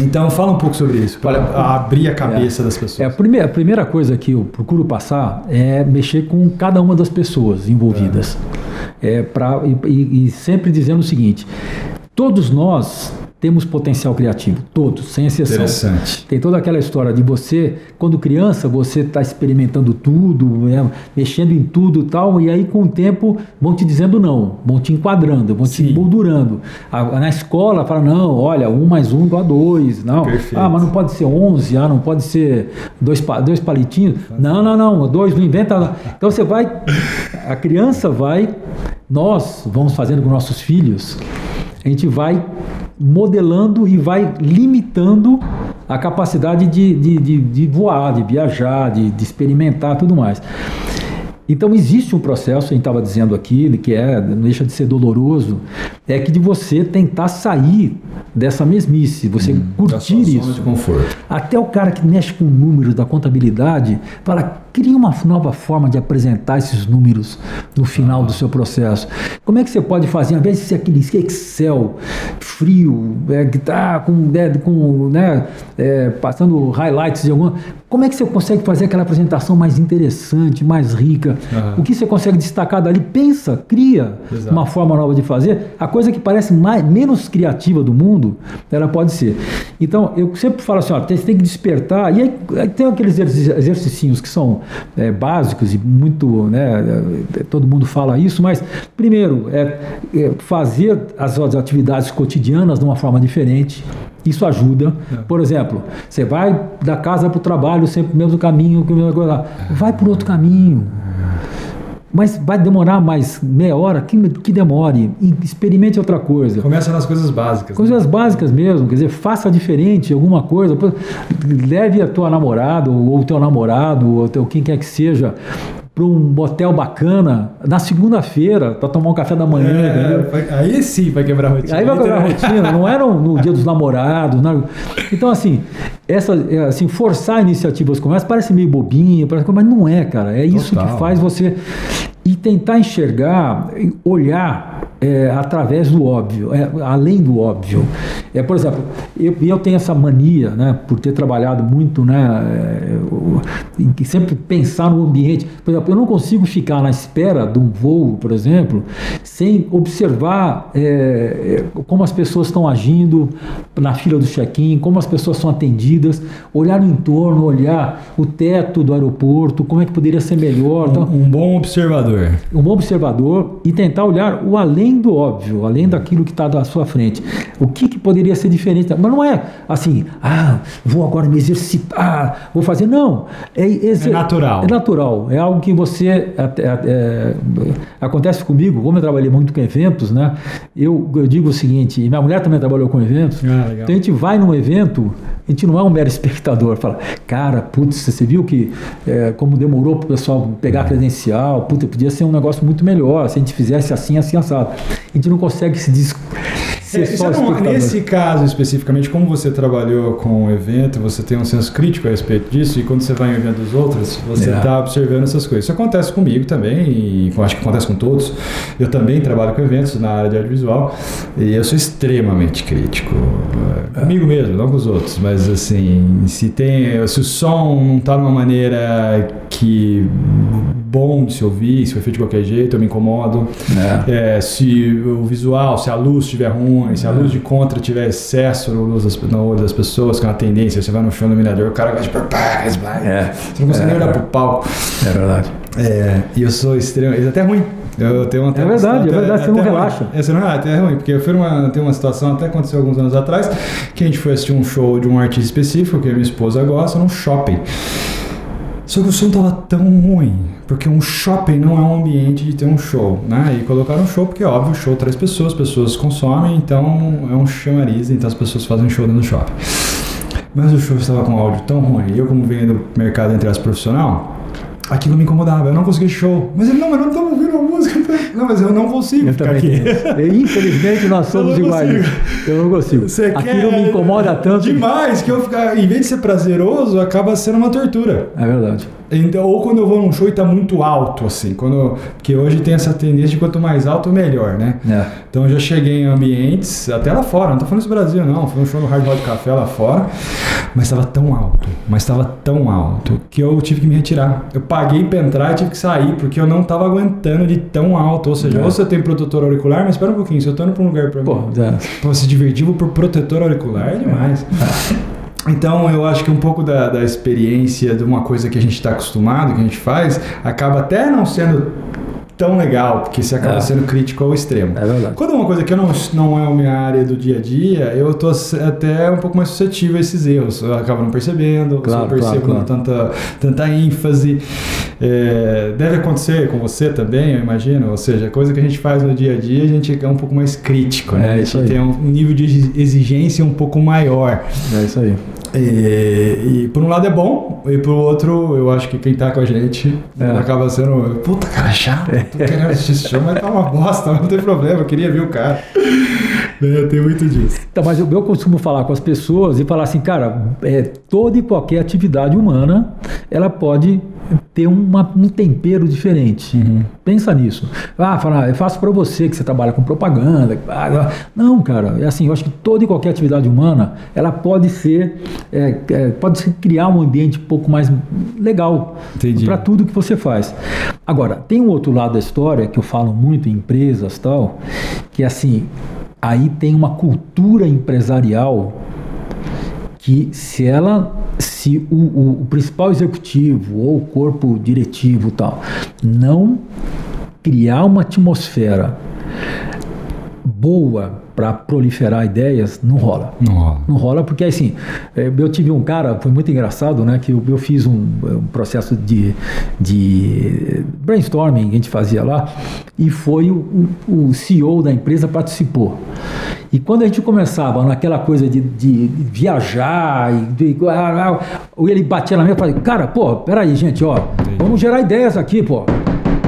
Então fala um pouco sobre isso, para abrir a cabeça é, das pessoas. É, a, primeira, a primeira coisa que eu procuro passar é mexer com cada uma das pessoas envolvidas. É. é pra, e, e sempre dizendo o seguinte: todos nós temos potencial criativo, todos, sem exceção. Interessante. Tem toda aquela história de você, quando criança, você está experimentando tudo, né, mexendo em tudo e tal, e aí com o tempo vão te dizendo não, vão te enquadrando, vão Sim. te moldurando. na escola fala, não, olha, um mais um a dois, não. Perfeito. Ah, mas não pode ser onze, ah, não pode ser dois, dois palitinhos. Não, não, não, dois não inventa. Então você vai, a criança vai, nós vamos fazendo com nossos filhos, a gente vai modelando e vai limitando a capacidade de, de, de, de voar, de viajar, de, de experimentar tudo mais. Então existe um processo, a gente estava dizendo aqui, que é, não deixa de ser doloroso, é que de você tentar sair dessa mesmice, você hum, curtir isso. De conforto. Até o cara que mexe com números da contabilidade fala, cria uma nova forma de apresentar esses números no final ah. do seu processo. Como é que você pode fazer, ao invés de ser aquele Excel frio, é, que está com, é, com né, é, passando highlights de alguma. Como é que você consegue fazer aquela apresentação mais interessante, mais rica? Uhum. O que você consegue destacar dali? Pensa, cria Exato. uma forma nova de fazer. A coisa que parece mais, menos criativa do mundo, ela pode ser. Então, eu sempre falo assim: ó, você tem que despertar. E aí, tem aqueles exercícios que são é, básicos e muito. Né, é, todo mundo fala isso, mas, primeiro, é, é fazer as, as atividades cotidianas de uma forma diferente. Isso ajuda. É. Por exemplo, você vai da casa para o trabalho sempre o mesmo caminho, vai por outro caminho. Mas vai demorar mais meia hora? Que, que demore. Experimente outra coisa. Começa nas coisas básicas. Coisas né? básicas mesmo. Quer dizer, faça diferente alguma coisa. Leve a tua namorada, ou o teu namorado, ou teu, quem quer que seja, para um motel bacana na segunda-feira para tomar um café da manhã. É, aí sim vai quebrar a rotina. Aí vai quebrar a rotina, não era no dia dos namorados. Não. Então, assim, essa, é, assim, forçar iniciativas como essa parece meio bobinha, parece, mas não é, cara. É Total. isso que faz você. E tentar enxergar, olhar é, através do óbvio, é, além do óbvio. É, por exemplo, eu, eu tenho essa mania, né, por ter trabalhado muito, né, é, eu, sempre pensar no ambiente. Por exemplo, eu não consigo ficar na espera de um voo, por exemplo, sem observar é, é como as pessoas estão agindo na fila do check-in, como as pessoas são atendidas, olhar no entorno, olhar o teto do aeroporto, como é que poderia ser melhor. Um, então, um bom observador. Um bom observador e tentar olhar o além além do óbvio, além daquilo que está à sua frente. O que, que, poderia ser diferente? Mas não é assim, ah, vou agora me exercitar, vou fazer. Não. É, é natural. É natural. É algo que você. É, acontece comigo, como eu trabalhei muito com eventos, né? Eu, eu digo o seguinte, e minha mulher também trabalhou com eventos. Ah, então a gente vai num evento, a gente não é um mero espectador. Fala, cara, putz, você viu que é, como demorou para o pessoal pegar a credencial, putz, podia ser um negócio muito melhor se a gente fizesse assim, assim, assado. A gente não consegue se ser é, só não, Nesse caso especificamente, como você trabalhou com o evento, você tem um senso crítico a respeito disso, e quando você vai em evento dos outros, você está é. observando essas coisas. Isso acontece comigo também, e acho que acontece com todos. Eu também trabalho com eventos na área de audiovisual, e eu sou extremamente crítico. É. Comigo mesmo, não com os outros, mas assim, se tem. Se o som não está de uma maneira que bom de se ouvir, se foi feito de qualquer jeito, eu me incomodo. É. É, se o visual, se a luz estiver ruim, se a luz de contra tiver excesso no, luz das, no olho das pessoas, que é uma tendência, você vai no show no mirador, o cara vai de é. Você não consegue nem olhar pro palco. É verdade. É, e eu sou extremo, é até ruim. Eu tenho uma é verdade, é verdade, você não relaxa. É, você não relaxa, é ruim, porque eu fui uma, tem uma situação, até aconteceu alguns anos atrás, que a gente foi assistir um show de um artista específico, que a minha esposa gosta, num shopping. Só que o som tava tão ruim, porque um shopping não é um ambiente de ter um show, né? E colocaram um show porque, óbvio, show traz pessoas, pessoas consomem, então é um chamariz, então as pessoas fazem show dentro do shopping. Mas o show estava com áudio tão ruim, e eu como venho do mercado entre as profissional, aquilo me incomodava, eu não conseguia show. Mas ele, não, mas não estamos ouvindo a música. Não, mas eu não consigo eu ficar aqui. Infelizmente nós somos eu iguais. Eu não consigo. Você aquilo quer... me incomoda tanto. Demais, que eu ficar, em vez de ser prazeroso, acaba sendo uma tortura. É verdade. Então, ou quando eu vou num show e tá muito alto, assim. Quando, porque hoje tem essa tendência de quanto mais alto, melhor, né? É. Então eu já cheguei em ambientes, até lá fora, não tô falando isso no Brasil, não. Foi um show no Hard Rock Café lá fora, mas estava tão alto, mas estava tão alto, que eu tive que me retirar. Eu paguei pra entrar e tive que sair, porque eu não tava aguentando de tão alto. Ou seja, é. ou você tem protetor auricular, mas espera um pouquinho, se eu tô indo pra um lugar pra, Pô, é. pra se divertir, vou por protetor auricular, é demais. É. Então, eu acho que um pouco da, da experiência de uma coisa que a gente está acostumado, que a gente faz, acaba até não sendo tão legal, porque você acaba é. sendo crítico ao extremo. É verdade. Quando é uma coisa que não, não é a minha área do dia a dia, eu tô até um pouco mais suscetível a esses erros. Eu acabo não percebendo, claro, eu percebo claro, claro. tanta, tanta ênfase. É, deve acontecer com você também, eu imagino. Ou seja, coisa que a gente faz no dia a dia, a gente é um pouco mais crítico, né? É, a gente tem um nível de exigência um pouco maior. É isso aí. E, e, por um lado é bom, e por outro, eu acho que quem tá com a gente é. acaba sendo. Puta, cara, chato, tô querendo assistir esse show, mas tá uma bosta, não tem problema, eu queria ver o cara. É, tem muito disso. Então, mas eu, eu costumo falar com as pessoas e falar assim, cara, é, toda e qualquer atividade humana ela pode ter uma, um tempero diferente. Uhum. Pensa nisso. Ah, fala, eu faço para você que você trabalha com propaganda. Não, cara, é assim, eu acho que toda e qualquer atividade humana, ela pode ser, é, é, pode ser criar um ambiente um pouco mais legal para tudo que você faz. Agora, tem um outro lado da história que eu falo muito em empresas tal, que é assim, aí tem uma cultura empresarial que se ela se o, o, o, principal executivo ou o corpo diretivo tal não criar uma atmosfera boa para proliferar ideias, não rola. Não rola. Não rola porque, assim, é, eu tive um cara, foi muito engraçado, né? Que eu, eu fiz um, um, processo de, de brainstorming que a gente fazia lá e foi o, o CEO da empresa participou. E quando a gente começava naquela coisa de, de viajar, e de, ele batia na minha e falei, cara, pô, peraí, gente, ó, vamos gerar ideias aqui, pô.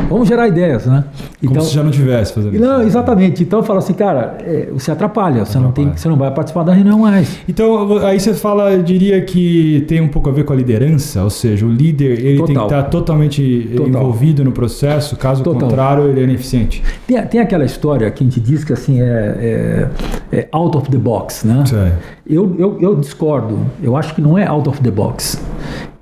Vamos gerar ideias, né? Como se já não tivesse fazendo Não, isso. exatamente. Então eu falo assim, cara, é, você atrapalha, você não, tem, Atrapalha. você não vai participar da reunião mais. Então, aí você fala, eu diria que tem um pouco a ver com a liderança, ou seja, o líder ele tem que Total. estar totalmente Total. envolvido no processo, caso Total. contrário, ele é ineficiente. Tem, tem aquela história que a gente diz que assim é, é- é out of the box, né? Eu, eu, eu discordo. Eu acho que não é out of the box.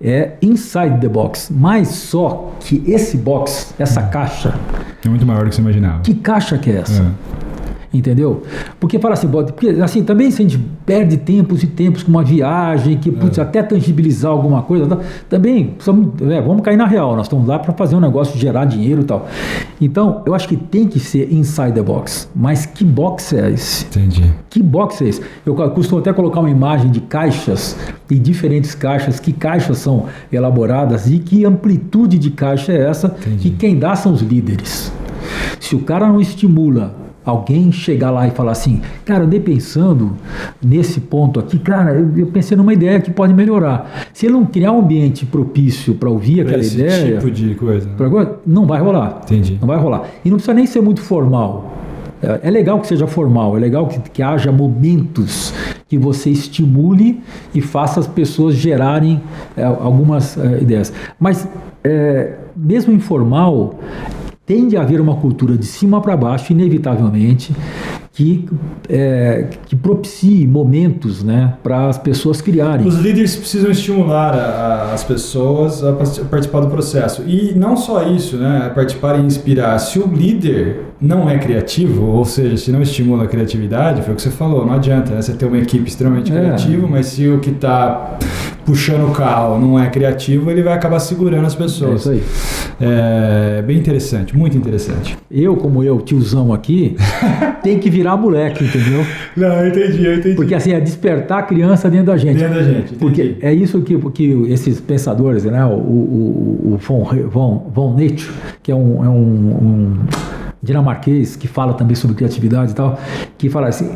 É inside the box. Mas só que esse box, essa caixa, É muito maior do que você imaginava. que caixa que é essa? É. Entendeu? Porque fala assim, porque assim, também se a gente perde tempos e tempos com uma viagem, que putz, até tangibilizar alguma coisa, tá? também é, vamos cair na real, nós estamos lá para fazer um negócio, gerar dinheiro e tal. Então, eu acho que tem que ser inside the box. Mas que box é esse? Entendi. Que box é esse? Eu costumo até colocar uma imagem de caixas, de diferentes caixas, que caixas são elaboradas e que amplitude de caixa é essa, Entendi. e quem dá são os líderes. Se o cara não estimula alguém chegar lá e falar assim, cara, eu andei pensando nesse ponto aqui, cara, eu, eu pensei numa ideia que pode melhorar. Se ele não criar um ambiente propício para ouvir Pra aquela esse ideia, tipo de coisa. né? pra não vai rolar. Entendi. Não vai rolar. E não precisa nem ser muito formal. É é legal que seja formal, é legal que, que haja momentos que você estimule e faça as pessoas gerarem é, algumas é, ideias. Mas, é, mesmo informal, tende a haver uma cultura de cima para baixo, inevitavelmente, que, é, que propicie momentos né, para as pessoas criarem. Os líderes precisam estimular a- as pessoas a participar do processo. E não só isso, né? Participar e inspirar. Se o líder não é criativo, ou seja, se não estimula a criatividade, foi o que você falou, não adianta né? você ter uma equipe extremamente É. criativa, mas se o que está puxando o carro não é criativo, ele vai acabar segurando as É pessoas. isso aí. É bem interessante, muito interessante. Eu, como eu, tiozão aqui, tem que virar moleque, entendeu? Não, eu entendi, eu entendi. Porque assim, é despertar a criança dentro da gente. Dentro da gente, Porque entendi. é isso que, que esses pensadores, né? O, o, o von, von, von Nietzsche, que é um, é um, um dinamarquês que fala também sobre criatividade e tal, que fala assim: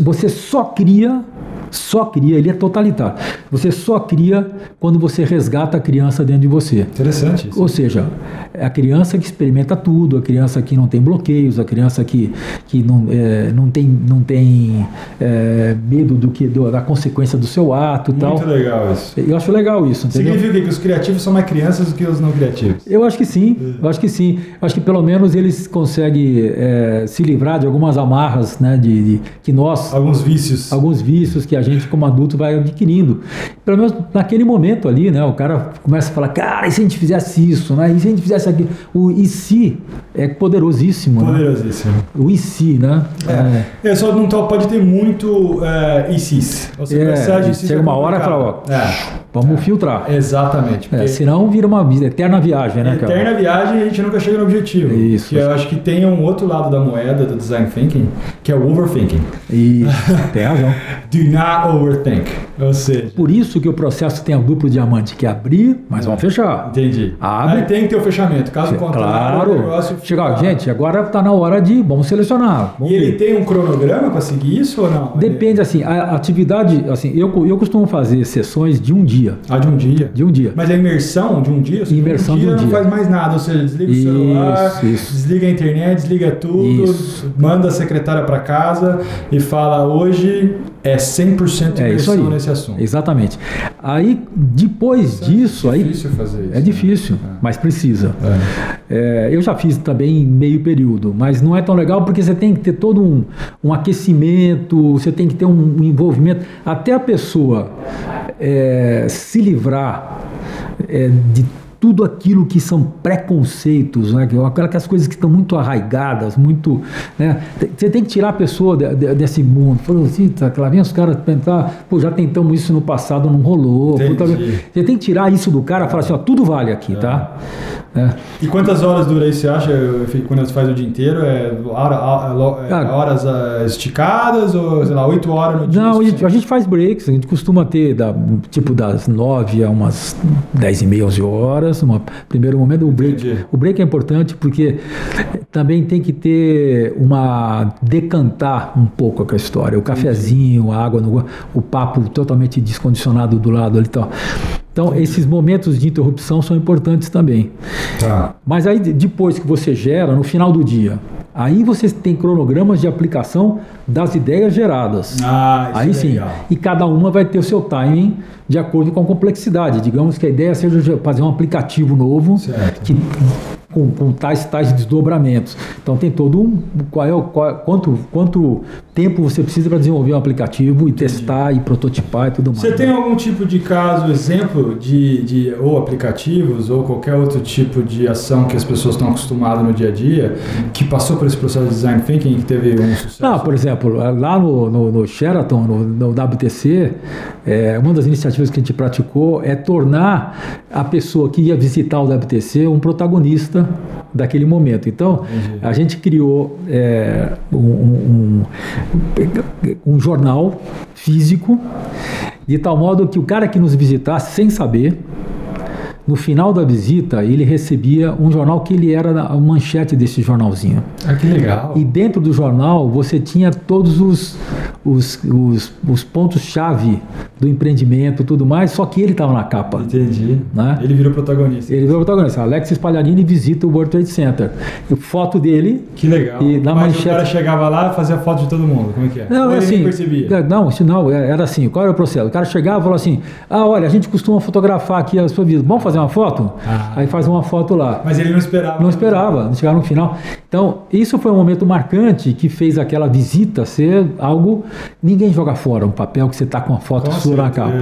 você só cria, só cria, ele é totalitário. Você só cria quando você resgata a criança dentro de você. Interessante isso. Ou seja, é a criança que experimenta tudo, a criança que não tem bloqueios, a criança que, que não, é, não tem, não tem é, medo do que do- da consequência do seu ato e tal. Muito legal isso. Eu acho legal isso, entendeu? Significa que os criativos são mais crianças do que os não criativos. Eu acho que sim, eu acho que sim. Eu acho que pelo menos eles conseguem é, se livrar de algumas amarras, né, de, de- que nós Alguns vícios. alguns vícios que a gente como adulto vai adquirindo. Pelo menos naquele momento ali, né? O cara começa a falar, cara, e se a gente fizesse isso, né? E se a gente fizesse aquilo? O e se é poderosíssimo, né? Poderosíssimo. O e se, né? É. É, só não to- pode ter muito é, ICs. Você É, precisa de ICs chega é uma hora e fala, É, Vamos filtrar. exatamente. É, senão vira uma eterna viagem, né, cara? Eterna viagem e a gente nunca chega no objetivo. Isso. Que eu acho que tem um outro lado da moeda do design thinking, que é o overthinking. E tem razão. Do not overthink. Ou seja, Por isso que o processo tem o duplo diamante, que é abrir, mas vamos fechar. entendi. Abre. Aí tem que ter o fechamento. Caso contrário, o Claro. negócio Chega, fica- gente, agora está na hora de vamos selecionar. Vamos E ele ver. tem um cronograma para seguir isso ou não? Depende, assim, a atividade, assim, eu, eu costumo fazer sessões de um dia. Ah, de um dia. De um dia. Mas a imersão de um dia, Imersão um de dia um não dia. faz mais nada, ou seja, desliga o Isso, celular, isso. desliga a internet, desliga tudo, Isso. manda a secretária para casa e fala hoje é 100% É isso aí. imersão nesse assunto. Exatamente. Aí, depois disso, é aí difícil fazer isso. é difícil, né? mas precisa. É. É, eu já fiz também em meio período, mas não é tão legal porque você tem que ter todo um, um aquecimento, você tem que ter um envolvimento. Até a pessoa é, se livrar é, de tudo aquilo que são preconceitos, né? que- aquelas coisas que estão muito arraigadas, muito. Né? Você tem que tirar a pessoa de- de- desse mundo. Falou assim, tá, lá vem os caras pensar, pô, já tentamos isso no passado, não rolou. Puta, você tem que tirar isso do cara e falar assim, ó, tudo vale aqui, tá? É. E quantas horas dura isso, você acha? Quando você faz o dia inteiro, é, hora- hora- é Ah. horas ah, esticadas ou, sei lá, 8 horas no dia? Não, a suficiente? gente, a gente faz breaks, a gente costuma ter da, tipo das 9 a umas 10 e meia, 11 horas, um primeiro momento. O break, Entendi. o break é importante porque também tem que ter uma. decantar um pouco com a história. O cafezinho, a água, no, o papo totalmente descondicionado do lado ali e tal. Então, esses momentos de interrupção são importantes também. Tá. Mas aí, depois que você gera, no final do dia, aí você tem cronogramas de aplicação das ideias geradas. Ah, isso aí é sim. Legal. E cada uma vai ter o seu timing de acordo com a complexidade. Digamos que a ideia seja fazer um aplicativo novo que com, com, tais tais desdobramentos. Então tem todo um qual é o qual, quanto quanto tempo você precisa para desenvolver um aplicativo e Entendi. testar e prototipar e tudo mais. Você tem algum tipo de caso, exemplo de, de ou aplicativos ou qualquer outro tipo de ação que as pessoas estão acostumadas no dia a dia que passou por esse processo de design thinking que teve um sucesso? Não, por exemplo, lá no, no, no Sheraton, no, no WTC, é, uma das iniciativas que a gente praticou é tornar a pessoa que ia visitar o WTC um protagonista daquele momento. Então, Entendi. a gente criou é, um, um, um jornal físico, de tal modo que o cara que nos visitasse sem saber, no final da visita, ele recebia um jornal que ele era a manchete desse jornalzinho. Ah, que legal. E dentro do jornal você tinha todos os, os, os, os pontos-chave do empreendimento tudo mais, só que ele estava na capa. Entendi. Né? Ele virou protagonista. Ele virou protagonista. Alex Spagliarini visita o World Trade Center. E foto dele. Que legal. E na Mas manchete... o cara chegava lá e fazia foto de todo mundo. Como é que é? Não, Ou é assim. percebia? Não, não, era assim. Qual era o processo? O cara chegava e falou assim: Ah, olha, a gente costuma fotografar aqui a sua vida. Vamos fazer uma foto? Ah. Aí faz uma foto lá. Mas ele não esperava. Não esperava, não chegava no final. Então, isso foi um momento marcante que fez aquela visita ser algo. Ninguém joga fora um papel que você está com a foto com sua na capa.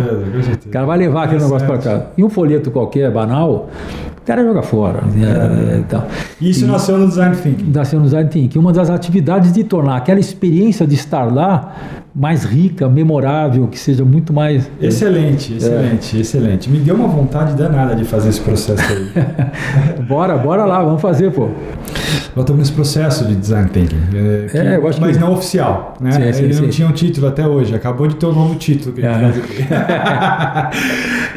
O cara vai levar aquele é negócio para cá. E um folheto qualquer, banal, o cara joga fora. É. Então, isso e, nasceu no Design Thinking. Nasceu no Design Thinking. Uma das atividades de tornar aquela experiência de estar lá mais rica, memorável, que seja muito mais. Excelente, excelente, é. excelente. Me deu uma vontade danada de fazer esse processo aí. bora, bora lá, vamos fazer, pô. Nós estamos nesse processo de design thinking. É, que, é, eu acho mas que... não oficial, né? Sim, sim, Ele sim. não tinha um título até hoje, acabou de ter um novo título que a gente faz.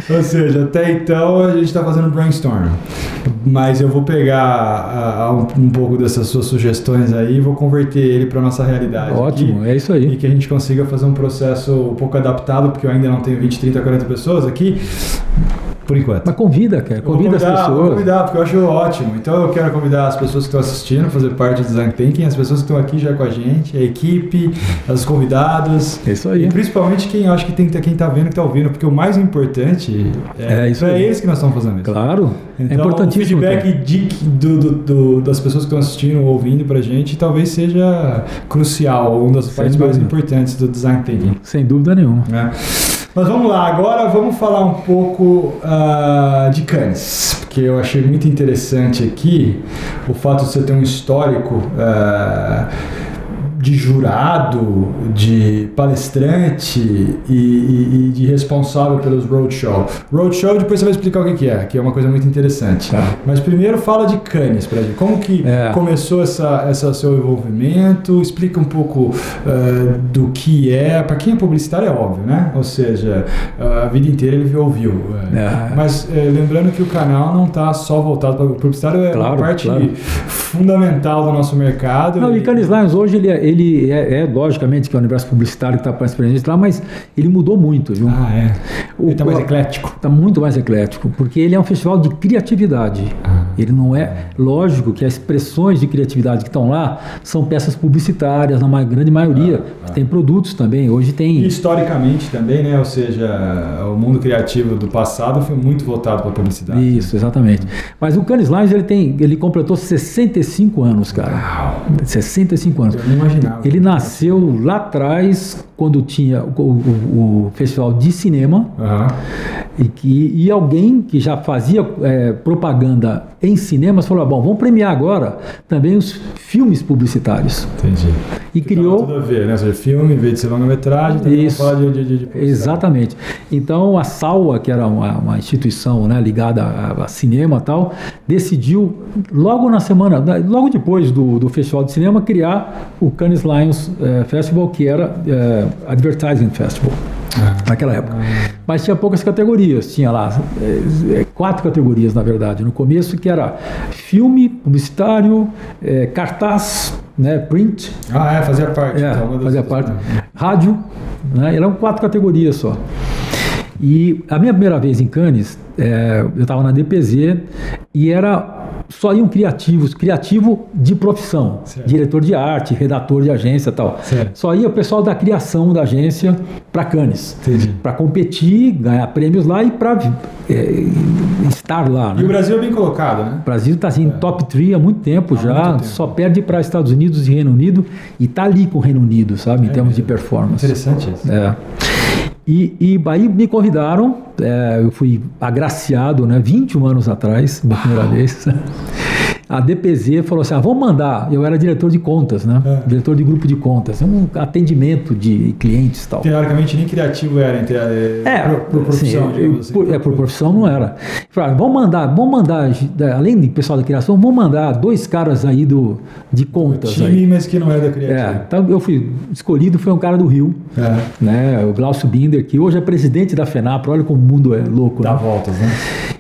Ou seja, até então a gente está fazendo brainstorm. Mas eu vou pegar a, a, um, um, pouco dessas suas sugestões aí e vou converter ele para nossa realidade. Ótimo, aqui, é isso aí. E que a gente consiga fazer um processo um pouco adaptado, porque eu ainda não tenho 20, 30, 40 pessoas aqui por enquanto. Mas convida, cara. Convida convidar, as pessoas. Vou convidar, porque eu acho ótimo. Então eu quero convidar as pessoas que estão assistindo, fazer parte do Design Thinking, as pessoas que estão aqui já com a gente, a equipe, os convidados. É isso aí. E principalmente quem acho que tem que quem está vendo, que está ouvindo, porque o mais importante é, é isso é eles que nós estamos fazendo isso. Claro. É então, é importantíssimo. O feedback de, do, do, do, das pessoas que estão assistindo ou ouvindo para a gente talvez seja crucial, uma das Sem partes dúvida. mais importantes do Design Thinking. Sem dúvida nenhuma. É. Mas vamos lá, agora vamos falar um pouco uh, de Cannes, porque eu achei muito interessante aqui o fato de você ter um histórico. Uh, de jurado, de palestrante e, e, e, de responsável pelos roadshow. Roadshow, depois você vai explicar o que, é, que é uma coisa muito interessante. Tá. Mas primeiro fala de Cannes pra gente. Como que é. começou essa, essa seu envolvimento? Explica um pouco uh, do que é. Para quem é publicitário é óbvio, né? Ou seja, uh, a vida inteira ele ouviu. Uh, é. Mas eh, lembrando que o canal não está só voltado para o publicitário, é claro, uma parte claro. fundamental do nosso mercado. Não, e, e Cannes Lions hoje ele, é, ele é, é, logicamente que é o universo publicitário que está mais presente lá, mas ele mudou muito, viu? Ah, é. O, ele está mais eclético. Está muito mais eclético, porque ele é um festival de criatividade. Ah. Ele não é. Lógico que as expressões de criatividade que estão lá são peças publicitárias, na grande maioria. Ah, ah. Tem produtos também. Hoje tem. E historicamente também, né? Ou seja, o mundo criativo do passado foi muito voltado para a publicidade. Isso, exatamente. Mas o Cannes Lions, ele tem. Ele completou 65 anos, cara. Uau. 65 anos. Eu não imaginava. Ele nasceu lá atrás, quando tinha o, o, o festival de cinema. Uhum. E, que, e alguém que já fazia é, propaganda em cinemas falou: bom, vamos premiar agora também os filmes publicitários. Entendi. E que criou. Tudo a ver, né? Ou seja, filme, em vez de ser longa-metragem, também Isso. de, de, de, Exatamente. Então a SAUA, que era uma, uma instituição né, ligada a, a, cinema tal, decidiu, logo na semana, logo depois do, do Festival de Cinema, criar o Cannes Lions eh, Festival, que era eh, Advertising Festival ah. Naquela época. Mas tinha poucas categorias, tinha lá é, quatro categorias, na verdade, no começo, que era filme, publicitário, é, cartaz, né, print. Ah, é, fazia parte. É, então, fazia parte. Rádio, né, eram quatro categorias só. E a minha primeira vez em Cannes, é, eu estava na DPZ e era só iam criativos, criativo de profissão, Certo. diretor de arte, redator de agência e tal. Certo. Só ia o pessoal da criação da agência para Cannes. Para competir, ganhar prêmios lá e para estar lá. E o Né? Brasil é bem colocado, né? O Brasil está assim, em top 3 há muito tempo já, muito tempo. só perde para Estados Unidos e Reino Unido e está ali com o Reino Unido, sabe, em É termos de performance. Interessante isso. É. E, e aí me convidaram, é, eu fui agraciado, né, 21 anos atrás, minha primeira vez. A DPZ falou assim: ah, vamos mandar. Eu era diretor de contas, né? É. Diretor de grupo de contas, um atendimento de clientes e tal. Teoricamente, nem criativo era, entre, é, É, por, por profissão, eu- assim. por, é, por profissão não era. Falaram, vamos mandar, vamos mandar, além do pessoal da criação, vamos mandar dois caras aí do, de contas. Time, Aí. mas que não era da É, criativa. então eu fui escolhido, foi um cara do Rio, É. né? O Glaucio Binder, que hoje é presidente da FENAP, olha como o mundo é louco, Dá né? voltas, né?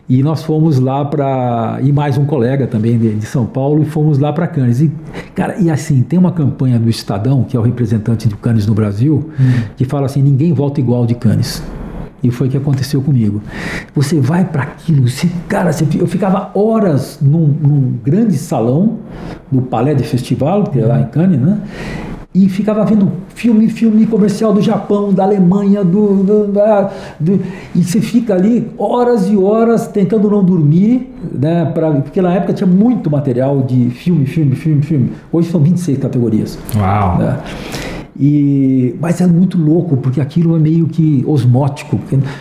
E nós fomos lá para. E mais um colega também de, de São Paulo, e fomos lá para Cannes. E, cara, e assim, tem uma campanha do Estadão, que é o representante do Cannes no Brasil, que fala assim: ninguém volta igual de Cannes. E foi o que aconteceu comigo. Você vai para aquilo, você, cara, você, eu ficava horas num, num grande salão do Palais de Festival, que é lá em Cannes, né? E ficava vendo filme, filme comercial do Japão, da Alemanha, do, do- da- do- e você fica ali horas e horas tentando não dormir, né? Pra, porque na época tinha muito material de filme, filme, filme, filme. Hoje são 26 categorias. Uau. né? E, mas é muito louco, porque aquilo é meio que osmótico.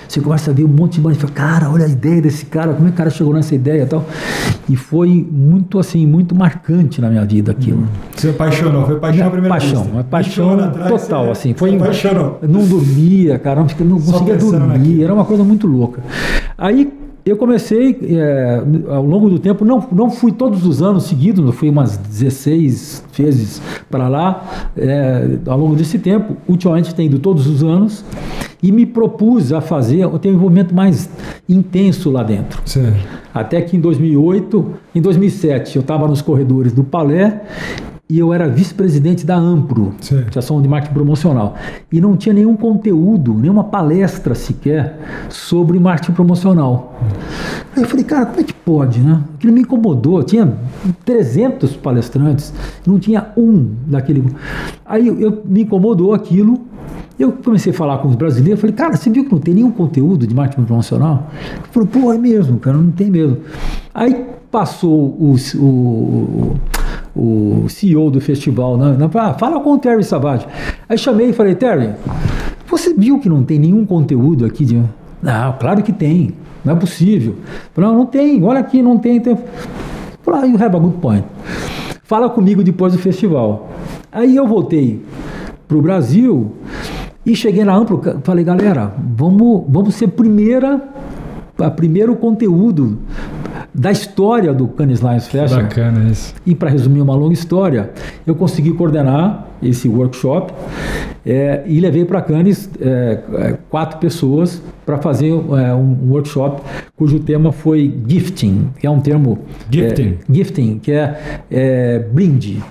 Você começa a ver um monte de banho e fala, cara, olha a ideia desse cara, como é que o cara chegou nessa ideia e tal. E foi muito assim, muito marcante na minha vida aquilo. Você apaixonou, foi paixão à primeira paixão, uma paixão 21 anos atrás, total, assim. Foi apaixonou. Não dormia, cara, não, não conseguia dormir, naquilo. era uma coisa muito louca. Aí eu comecei, é, ao longo do tempo, não, não fui todos os anos seguidos, fui umas 16 vezes para lá, é, ao longo desse tempo. Ultimamente tenho ido todos os anos e me propus a fazer, tenho um envolvimento mais intenso lá dentro. Certo. Até que em 2008, em 2007, eu estava nos corredores do Palais e eu era vice-presidente da Ampro, Certo. Associação de Marketing Promocional. E não tinha nenhum conteúdo, nenhuma palestra sequer sobre marketing promocional. Aí eu falei, cara, como é que pode, né? Aquilo me incomodou. Tinha 300 palestrantes, não tinha um daquele. Aí eu- me incomodou aquilo. Eu comecei a falar com os brasileiros, falei, cara, você viu que não tem nenhum conteúdo de marketing promocional? Ele falou, pô, é mesmo, cara, não tem mesmo. Aí passou o, o, o CEO do festival, né? né, ah, fala com o Terry Savage. Aí chamei e falei, Terry, você viu que não tem nenhum conteúdo aqui de. Não, claro que tem, não é possível. Não, não tem, olha aqui, não tem. tem. Falei, ah, you have a good point. Fala comigo depois do festival. Aí eu voltei para o Brasil e cheguei na Amplo, falei, galera, vamos, vamos ser primeira, a primeiro conteúdo da história do Cannes Lions Fashion. Bacana isso. E para resumir uma longa história, eu consegui coordenar esse workshop é, e levei para Cannes é, é, quatro pessoas para fazer é, um, um workshop cujo tema foi gifting, que é um termo Gifting. é, gifting, que é, é brinde.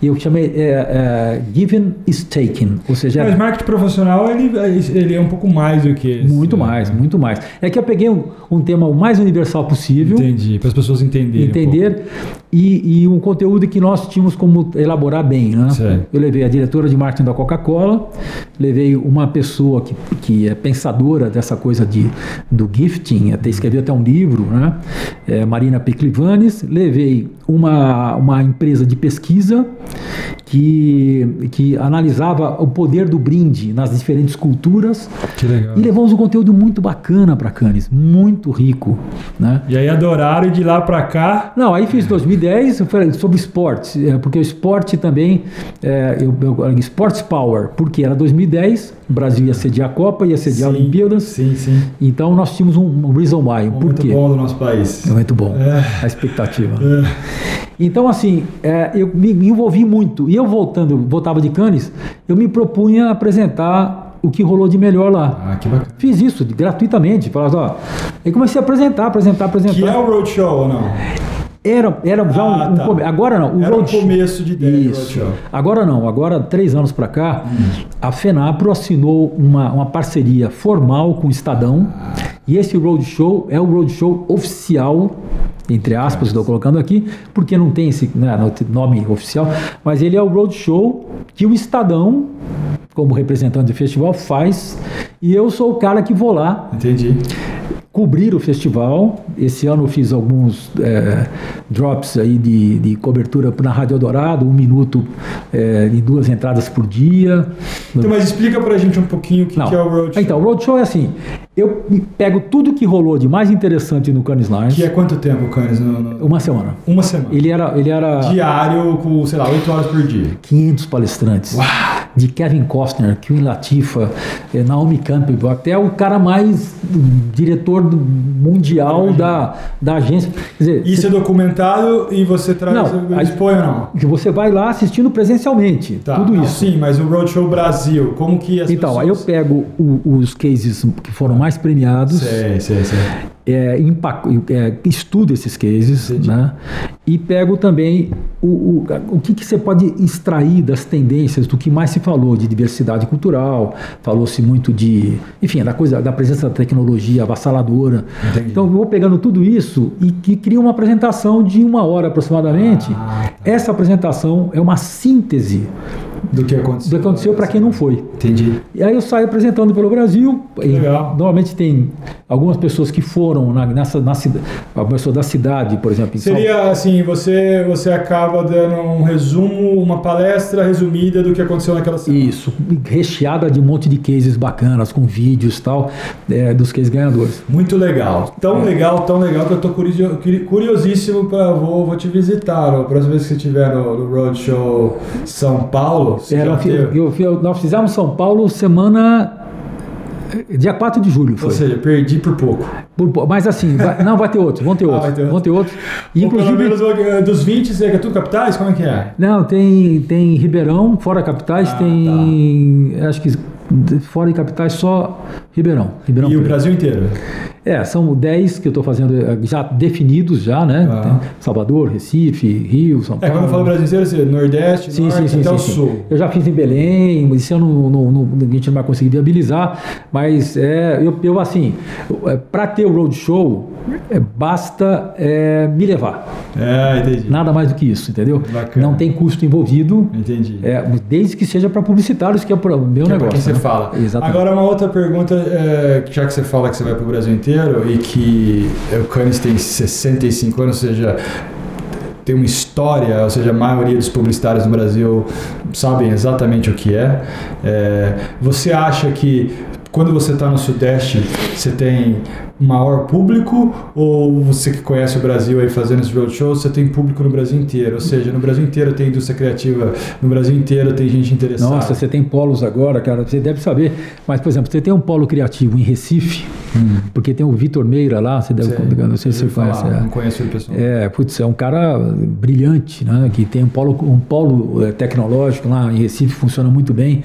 Eu chamei é, given is taken, ou seja, Mas marketing profissional, ele, ele é um pouco mais do que isso. muito mais, muito mais. É que eu peguei um, um tema o mais universal possível. Entendi, para as pessoas entenderem. um entender e, e um conteúdo que nós tínhamos como elaborar bem. Né? Certo. Eu levei a diretora de marketing da Coca-Cola, levei uma pessoa que, que é pensadora dessa coisa de, do gifting, até escreveu até um livro, né? É, Marina Peclivanes, levei uma, uma empresa de pesquisa que, que analisava o poder do brinde nas diferentes culturas. Que legal. e levamos um conteúdo muito bacana para Cannes, muito rico, né? E aí adoraram de lá para cá. Não, aí fiz 2010, eu falei sobre esportes, é, porque o esporte também, é, eu, eu, Sports Power, porque era 2010, o Brasil ia sediar a Copa, ia sediar a Sim, Olimpíadas, Sim, sim. então nós tínhamos um, reason why, um Muito porquê. bom do nosso país. É muito bom, É. a expectativa. É. Então, assim, é, eu me, envolvi muito. E eu voltando, eu voltava de Cannes, eu me propunha apresentar o que rolou de melhor lá. Ah, que bacana. Fiz isso gratuitamente. Falava, ó, aí comecei a apresentar, apresentar, apresentar. Que é o roadshow ou não? Era, era já Ah, um, um tá. come- Agora não. O Era um roadshow- começo de ideia Isso. Agora não. Agora, três anos para cá, a FENAPRO assinou uma, uma parceria formal com o Estadão. E esse roadshow é o roadshow oficial, entre aspas, estou colocando aqui, porque não tem esse né, nome oficial, mas ele é o roadshow que o Estadão, como representante do festival, faz. E eu sou o cara que vou lá Entendi. Cobrir o festival. Esse ano eu fiz alguns é, drops aí de, de cobertura na Rádio Eldorado, um minuto é, e duas entradas por dia. Então, mas explica pra gente um pouquinho o que, que é o Roadshow. Então, o Roadshow é assim, eu pego tudo que rolou de mais interessante no Cannes Lions, Que é quanto tempo, no- uma semana. Uma semana. Ele era, ele era Diário com, sei lá, 8 horas por dia. 500 palestrantes. De Kevin Costner, Queen Latifah, eh, Naomi Campbell, até o cara mais hum, diretor mundial da, da agência. Quer dizer, Isso é documentado e você traz. Não, Eles põem ou não? que você vai lá assistindo presencialmente, Tá. tudo Não, isso. Sim, mas o Roadshow Brasil, como que as Então, aí eu pessoas... pego o- os cases que foram mais premiados, Sei, sei, sei. É, empaco- é, estudo esses cases, Entendi. né? E pego também o, o, o que, que você pode extrair das tendências do que mais se falou de diversidade cultural, falou-se muito de, enfim, da coisa da presença da tecnologia avassaladora. Entendi. Então eu vou pegando tudo isso e que cria uma apresentação de uma hora aproximadamente. Ah, Essa apresentação é uma síntese Do que aconteceu. do que aconteceu para quem não foi. Entendi. E aí eu saio apresentando pelo Brasil. Legal. Normalmente tem algumas pessoas que foram na, nessa, na cidade, pessoa da cidade, por exemplo. Em São- Seria assim, você, você acaba dando um resumo, uma palestra resumida do que aconteceu naquela semana. Isso, recheada de um monte de cases bacanas, com vídeos e tal, é, dos cases ganhadores. Muito legal. É. Tão legal, tão legal que eu tô curio- curiosíssimo para vou, vou te visitar. A próxima vez que você estiver no, no Roadshow São Paulo, Era, eu eu nós fizemos São Paulo semana. Dia 4 de julho foi. Ou seja, perdi por pouco. Por- mas assim, vai- não, vai ter outros, vão ter Ah, outros. vai ter vão ter outros. E, Ou pelo inclusive. menos eh, dos 20, você é tudo capitais? Como é que é? Não, tem, tem Ribeirão, fora capitais, Ah, tem. Acho que fora de capitais só Ribeirão. Ribeirão E o Preto. Brasil inteiro? É, são 10 que eu estou fazendo eh, já definidos já, né? Ah. Salvador, Recife, Rio, São É, Paulo. quando eu falo Brasil inteiro, você, Nordeste, Sim, Norte, sim, sim, até sim, o. Sul. Eu já fiz em Belém, esse ano não, não- a gente não vai conseguir viabilizar, mas é, eu, eu assim, para ter o roadshow, é, basta é, me levar. É, entendi. Nada mais do que isso, entendeu? Bacana. Não tem custo envolvido, Entendi. é, desde que seja para publicitários, que é o meu Que é negócio. pra quem você né? fala. Exatamente. Agora, uma outra pergunta, é, já que você fala que você vai pro Brasil inteiro e que o Cannes tem 65 anos, ou seja, tem uma história, ou seja, a maioria dos publicitários no Brasil sabem exatamente o que é. É, você acha que quando você está no Sudeste, você tem maior público ou você que conhece o Brasil aí fazendo esse roadshow, você tem público no Brasil inteiro? Ou seja, no Brasil inteiro tem indústria criativa, no Brasil inteiro tem gente interessada. Nossa, você tem polos agora, cara, você deve saber. Mas, por exemplo, você tem um polo criativo em Recife, porque tem o Vitor Meira lá, você deve, Sei, não sei se você falar, conhece. é. Não conheço ele pessoal. É, putz, é um cara brilhante, né? Que tem um polo, um polo eh, tecnológico lá em Recife, funciona muito bem.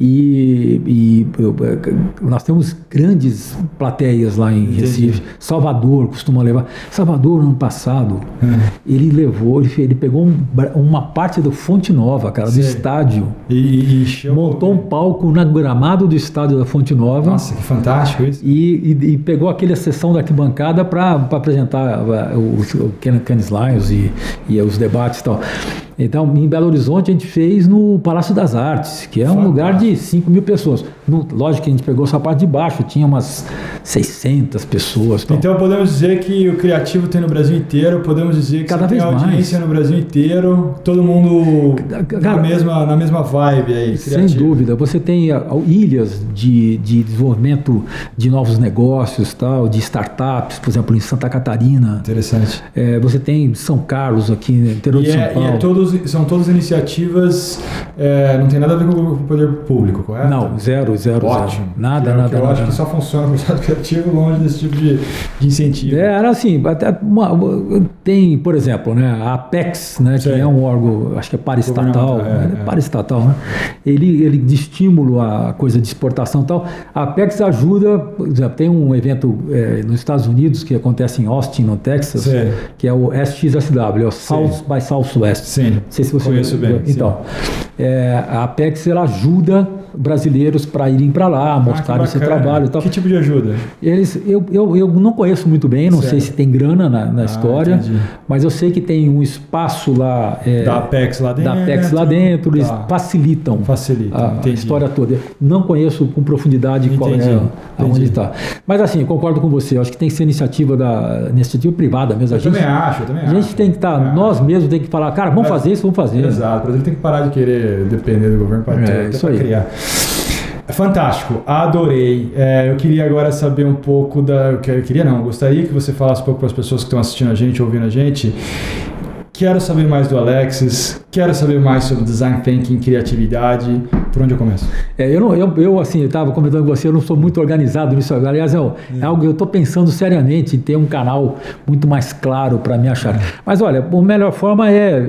E, e, eh, nós temos grandes plateias lá em Recife. Salvador costuma levar. Salvador, no ano passado, Hum. ele levou, ele, ele pegou um uma parte do Fonte Nova, cara, do estádio. E, e, Montou um palco na gramado do estádio da Fonte Nova. Nossa, que fantástico isso. E, e- e pegou aquela sessão da arquibancada para apresentar uh, o, Ken- Cannes Lions e, e os debates e tal. Então, em Belo Horizonte, a gente fez no Palácio das Artes, que é um Fantástico. lugar de 5 mil pessoas. No- lógico que a gente pegou essa parte de baixo, tinha umas 600 pessoas. tal. Então podemos dizer que o criativo tem no Brasil inteiro, podemos dizer que Cada você tem vez mais. audiência no Brasil inteiro, todo mundo na mesma, na mesma vibe aí, Sem criativo. dúvida. Você tem ah, ilhas de, de desenvolvimento de novos negócios, tal, de startups, por exemplo, em Santa Catarina. Interessante. É, você tem São Carlos aqui, no interior E de São é, Paulo. e é todos são todas iniciativas, é, não tem nada a ver com o poder público, correto? Não, zero, zero, Ótimo. zero. Nada, nada. que eu nada, acho nada. que só funciona o criativo longe desse tipo de, de incentivo. É, era assim, até uma- tem, por exemplo, né, a Apex, né, que é um órgão, acho que é paraestatal, é, né, é. paraestatal, né? Ele, ele de estímulo a coisa de exportação e tal. A Apex ajuda, por exemplo, tem um evento é, nos Estados Unidos que acontece em Austin, no Texas, Sei. que é o SXSW, é o South by Southwest. Sim, Não sei se você conheço bem, Então, é, a Apex ela ajuda brasileiros para irem para lá, Ah, mostrarem seu bacana. trabalho e tal. Que tipo de ajuda? Eles, eu, eu, eu não conheço muito bem, não Certo. sei se tem grana na, na história, entendi. mas eu sei que tem um espaço lá é, Da Apex lá dentro? da Apex lá dentro, eles Tá. facilitam Facilita, a, a história toda. Não conheço com profundidade qual Entendi, é aonde entendi. está. Mas assim, eu concordo com você, eu acho que tem que ser iniciativa da iniciativa privada mesmo. Eu a gente, também acho, eu também a gente tem que estar, É. nós mesmos tem que falar, cara, vamos Mas- fazer isso, vamos fazer. Exato, o Brasil tem que parar de querer depender do governo para É, isso aí. criar. É Fantástico, adorei. É, eu queria agora saber um pouco da. Eu queria, não, gostaria que você falasse um pouco para as pessoas que estão assistindo a gente, ouvindo a gente. Quero saber mais do Alexis, quero saber mais sobre design thinking, criatividade. Por onde eu começo? É, eu, não, eu, eu, assim, eu estava comentando com você, eu não sou muito organizado nisso. Aliás, é, é algo que eu estou pensando seriamente em ter um canal muito mais claro para me achar. Mas olha, a melhor forma é é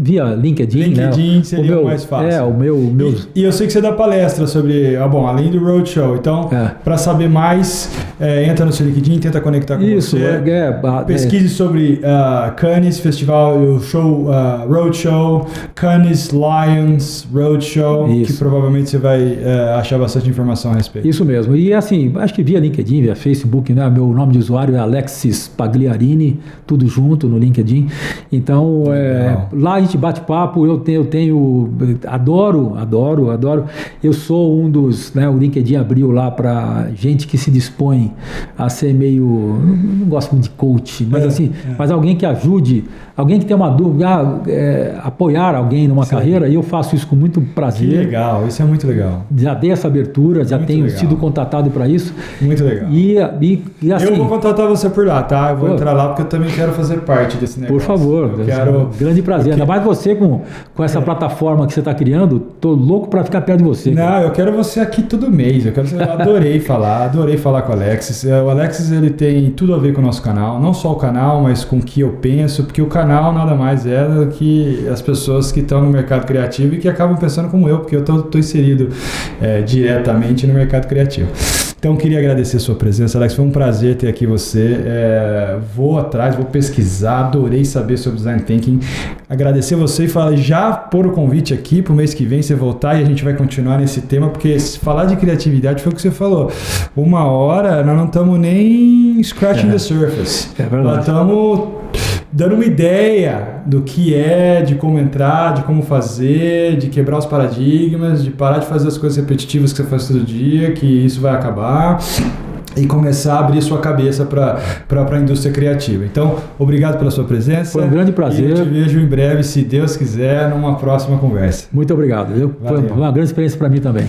via LinkedIn. LinkedIn né? seria o mais fácil. É, o meu. meus, E, e eu sei que você dá palestra sobre. Ah, bom, além do Roadshow. Então, É. para saber mais, é, entra no seu LinkedIn, tenta conectar com isso, você. é, é, a- Pesquise sobre uh, Cannes Festival, o show uh, Roadshow, Cannes Lions Roadshow, que Isso. Provavelmente você vai uh, achar bastante informação a respeito. Isso mesmo. E assim, acho que via LinkedIn, via Facebook, né? Meu nome de usuário é Alexis Pagliarini, tudo junto no LinkedIn. Então, é, Legal. lá a gente bate papo, eu tenho, eu tenho, adoro, adoro, adoro. Eu sou um dos, né? O LinkedIn abriu lá para gente que se dispõe a ser meio, não, gosto muito de coach, mas É, assim, é. mas alguém que ajude, alguém que tem uma dúvida, ah, é, apoiar alguém numa Sim. carreira, e eu faço isso com muito Que prazer. Legal, isso é muito legal. Já dei essa abertura, já Muito tenho legal. sido contatado para isso. Muito legal. E, e, e assim, eu vou contratar você por lá, tá? Eu vou Pô. entrar lá porque eu também quero fazer parte desse negócio. por favor, Eu quero. grande prazer. Ainda mais você com, com essa plataforma que você está criando, tô louco para ficar perto de você. cara. Não, eu quero você aqui todo mês. Eu, quero, eu adorei falar, adorei falar com o Alexis. É, O Alexis ele tem tudo a ver com o nosso canal, não só o canal, mas com o que eu penso, porque o canal nada mais é do que as pessoas que estão no mercado criativo e que acabam pensando como eu, porque eu estou inserido é, diretamente no mercado criativo. Então, queria agradecer a sua presença, Alex. Foi um prazer ter aqui você. É, vou atrás, vou pesquisar, adorei saber sobre design thinking. Agradecer você e falar, já pôr o convite aqui para o mês que vem você voltar e a gente vai continuar nesse tema, porque se falar de criatividade foi o que você falou. Uma hora nós não estamos nem scratching É. the surface. É verdade. Nós estamos dando uma ideia do que é, de como entrar, de como fazer, de quebrar os paradigmas, de parar de fazer as coisas repetitivas que você faz todo dia, que isso vai acabar e começar a abrir sua cabeça para a indústria criativa. Então, obrigado pela sua presença. Foi um grande prazer. E eu te vejo em breve, se Deus quiser, numa próxima conversa. Muito obrigado. viu? Foi Valeu. uma grande experiência para mim também.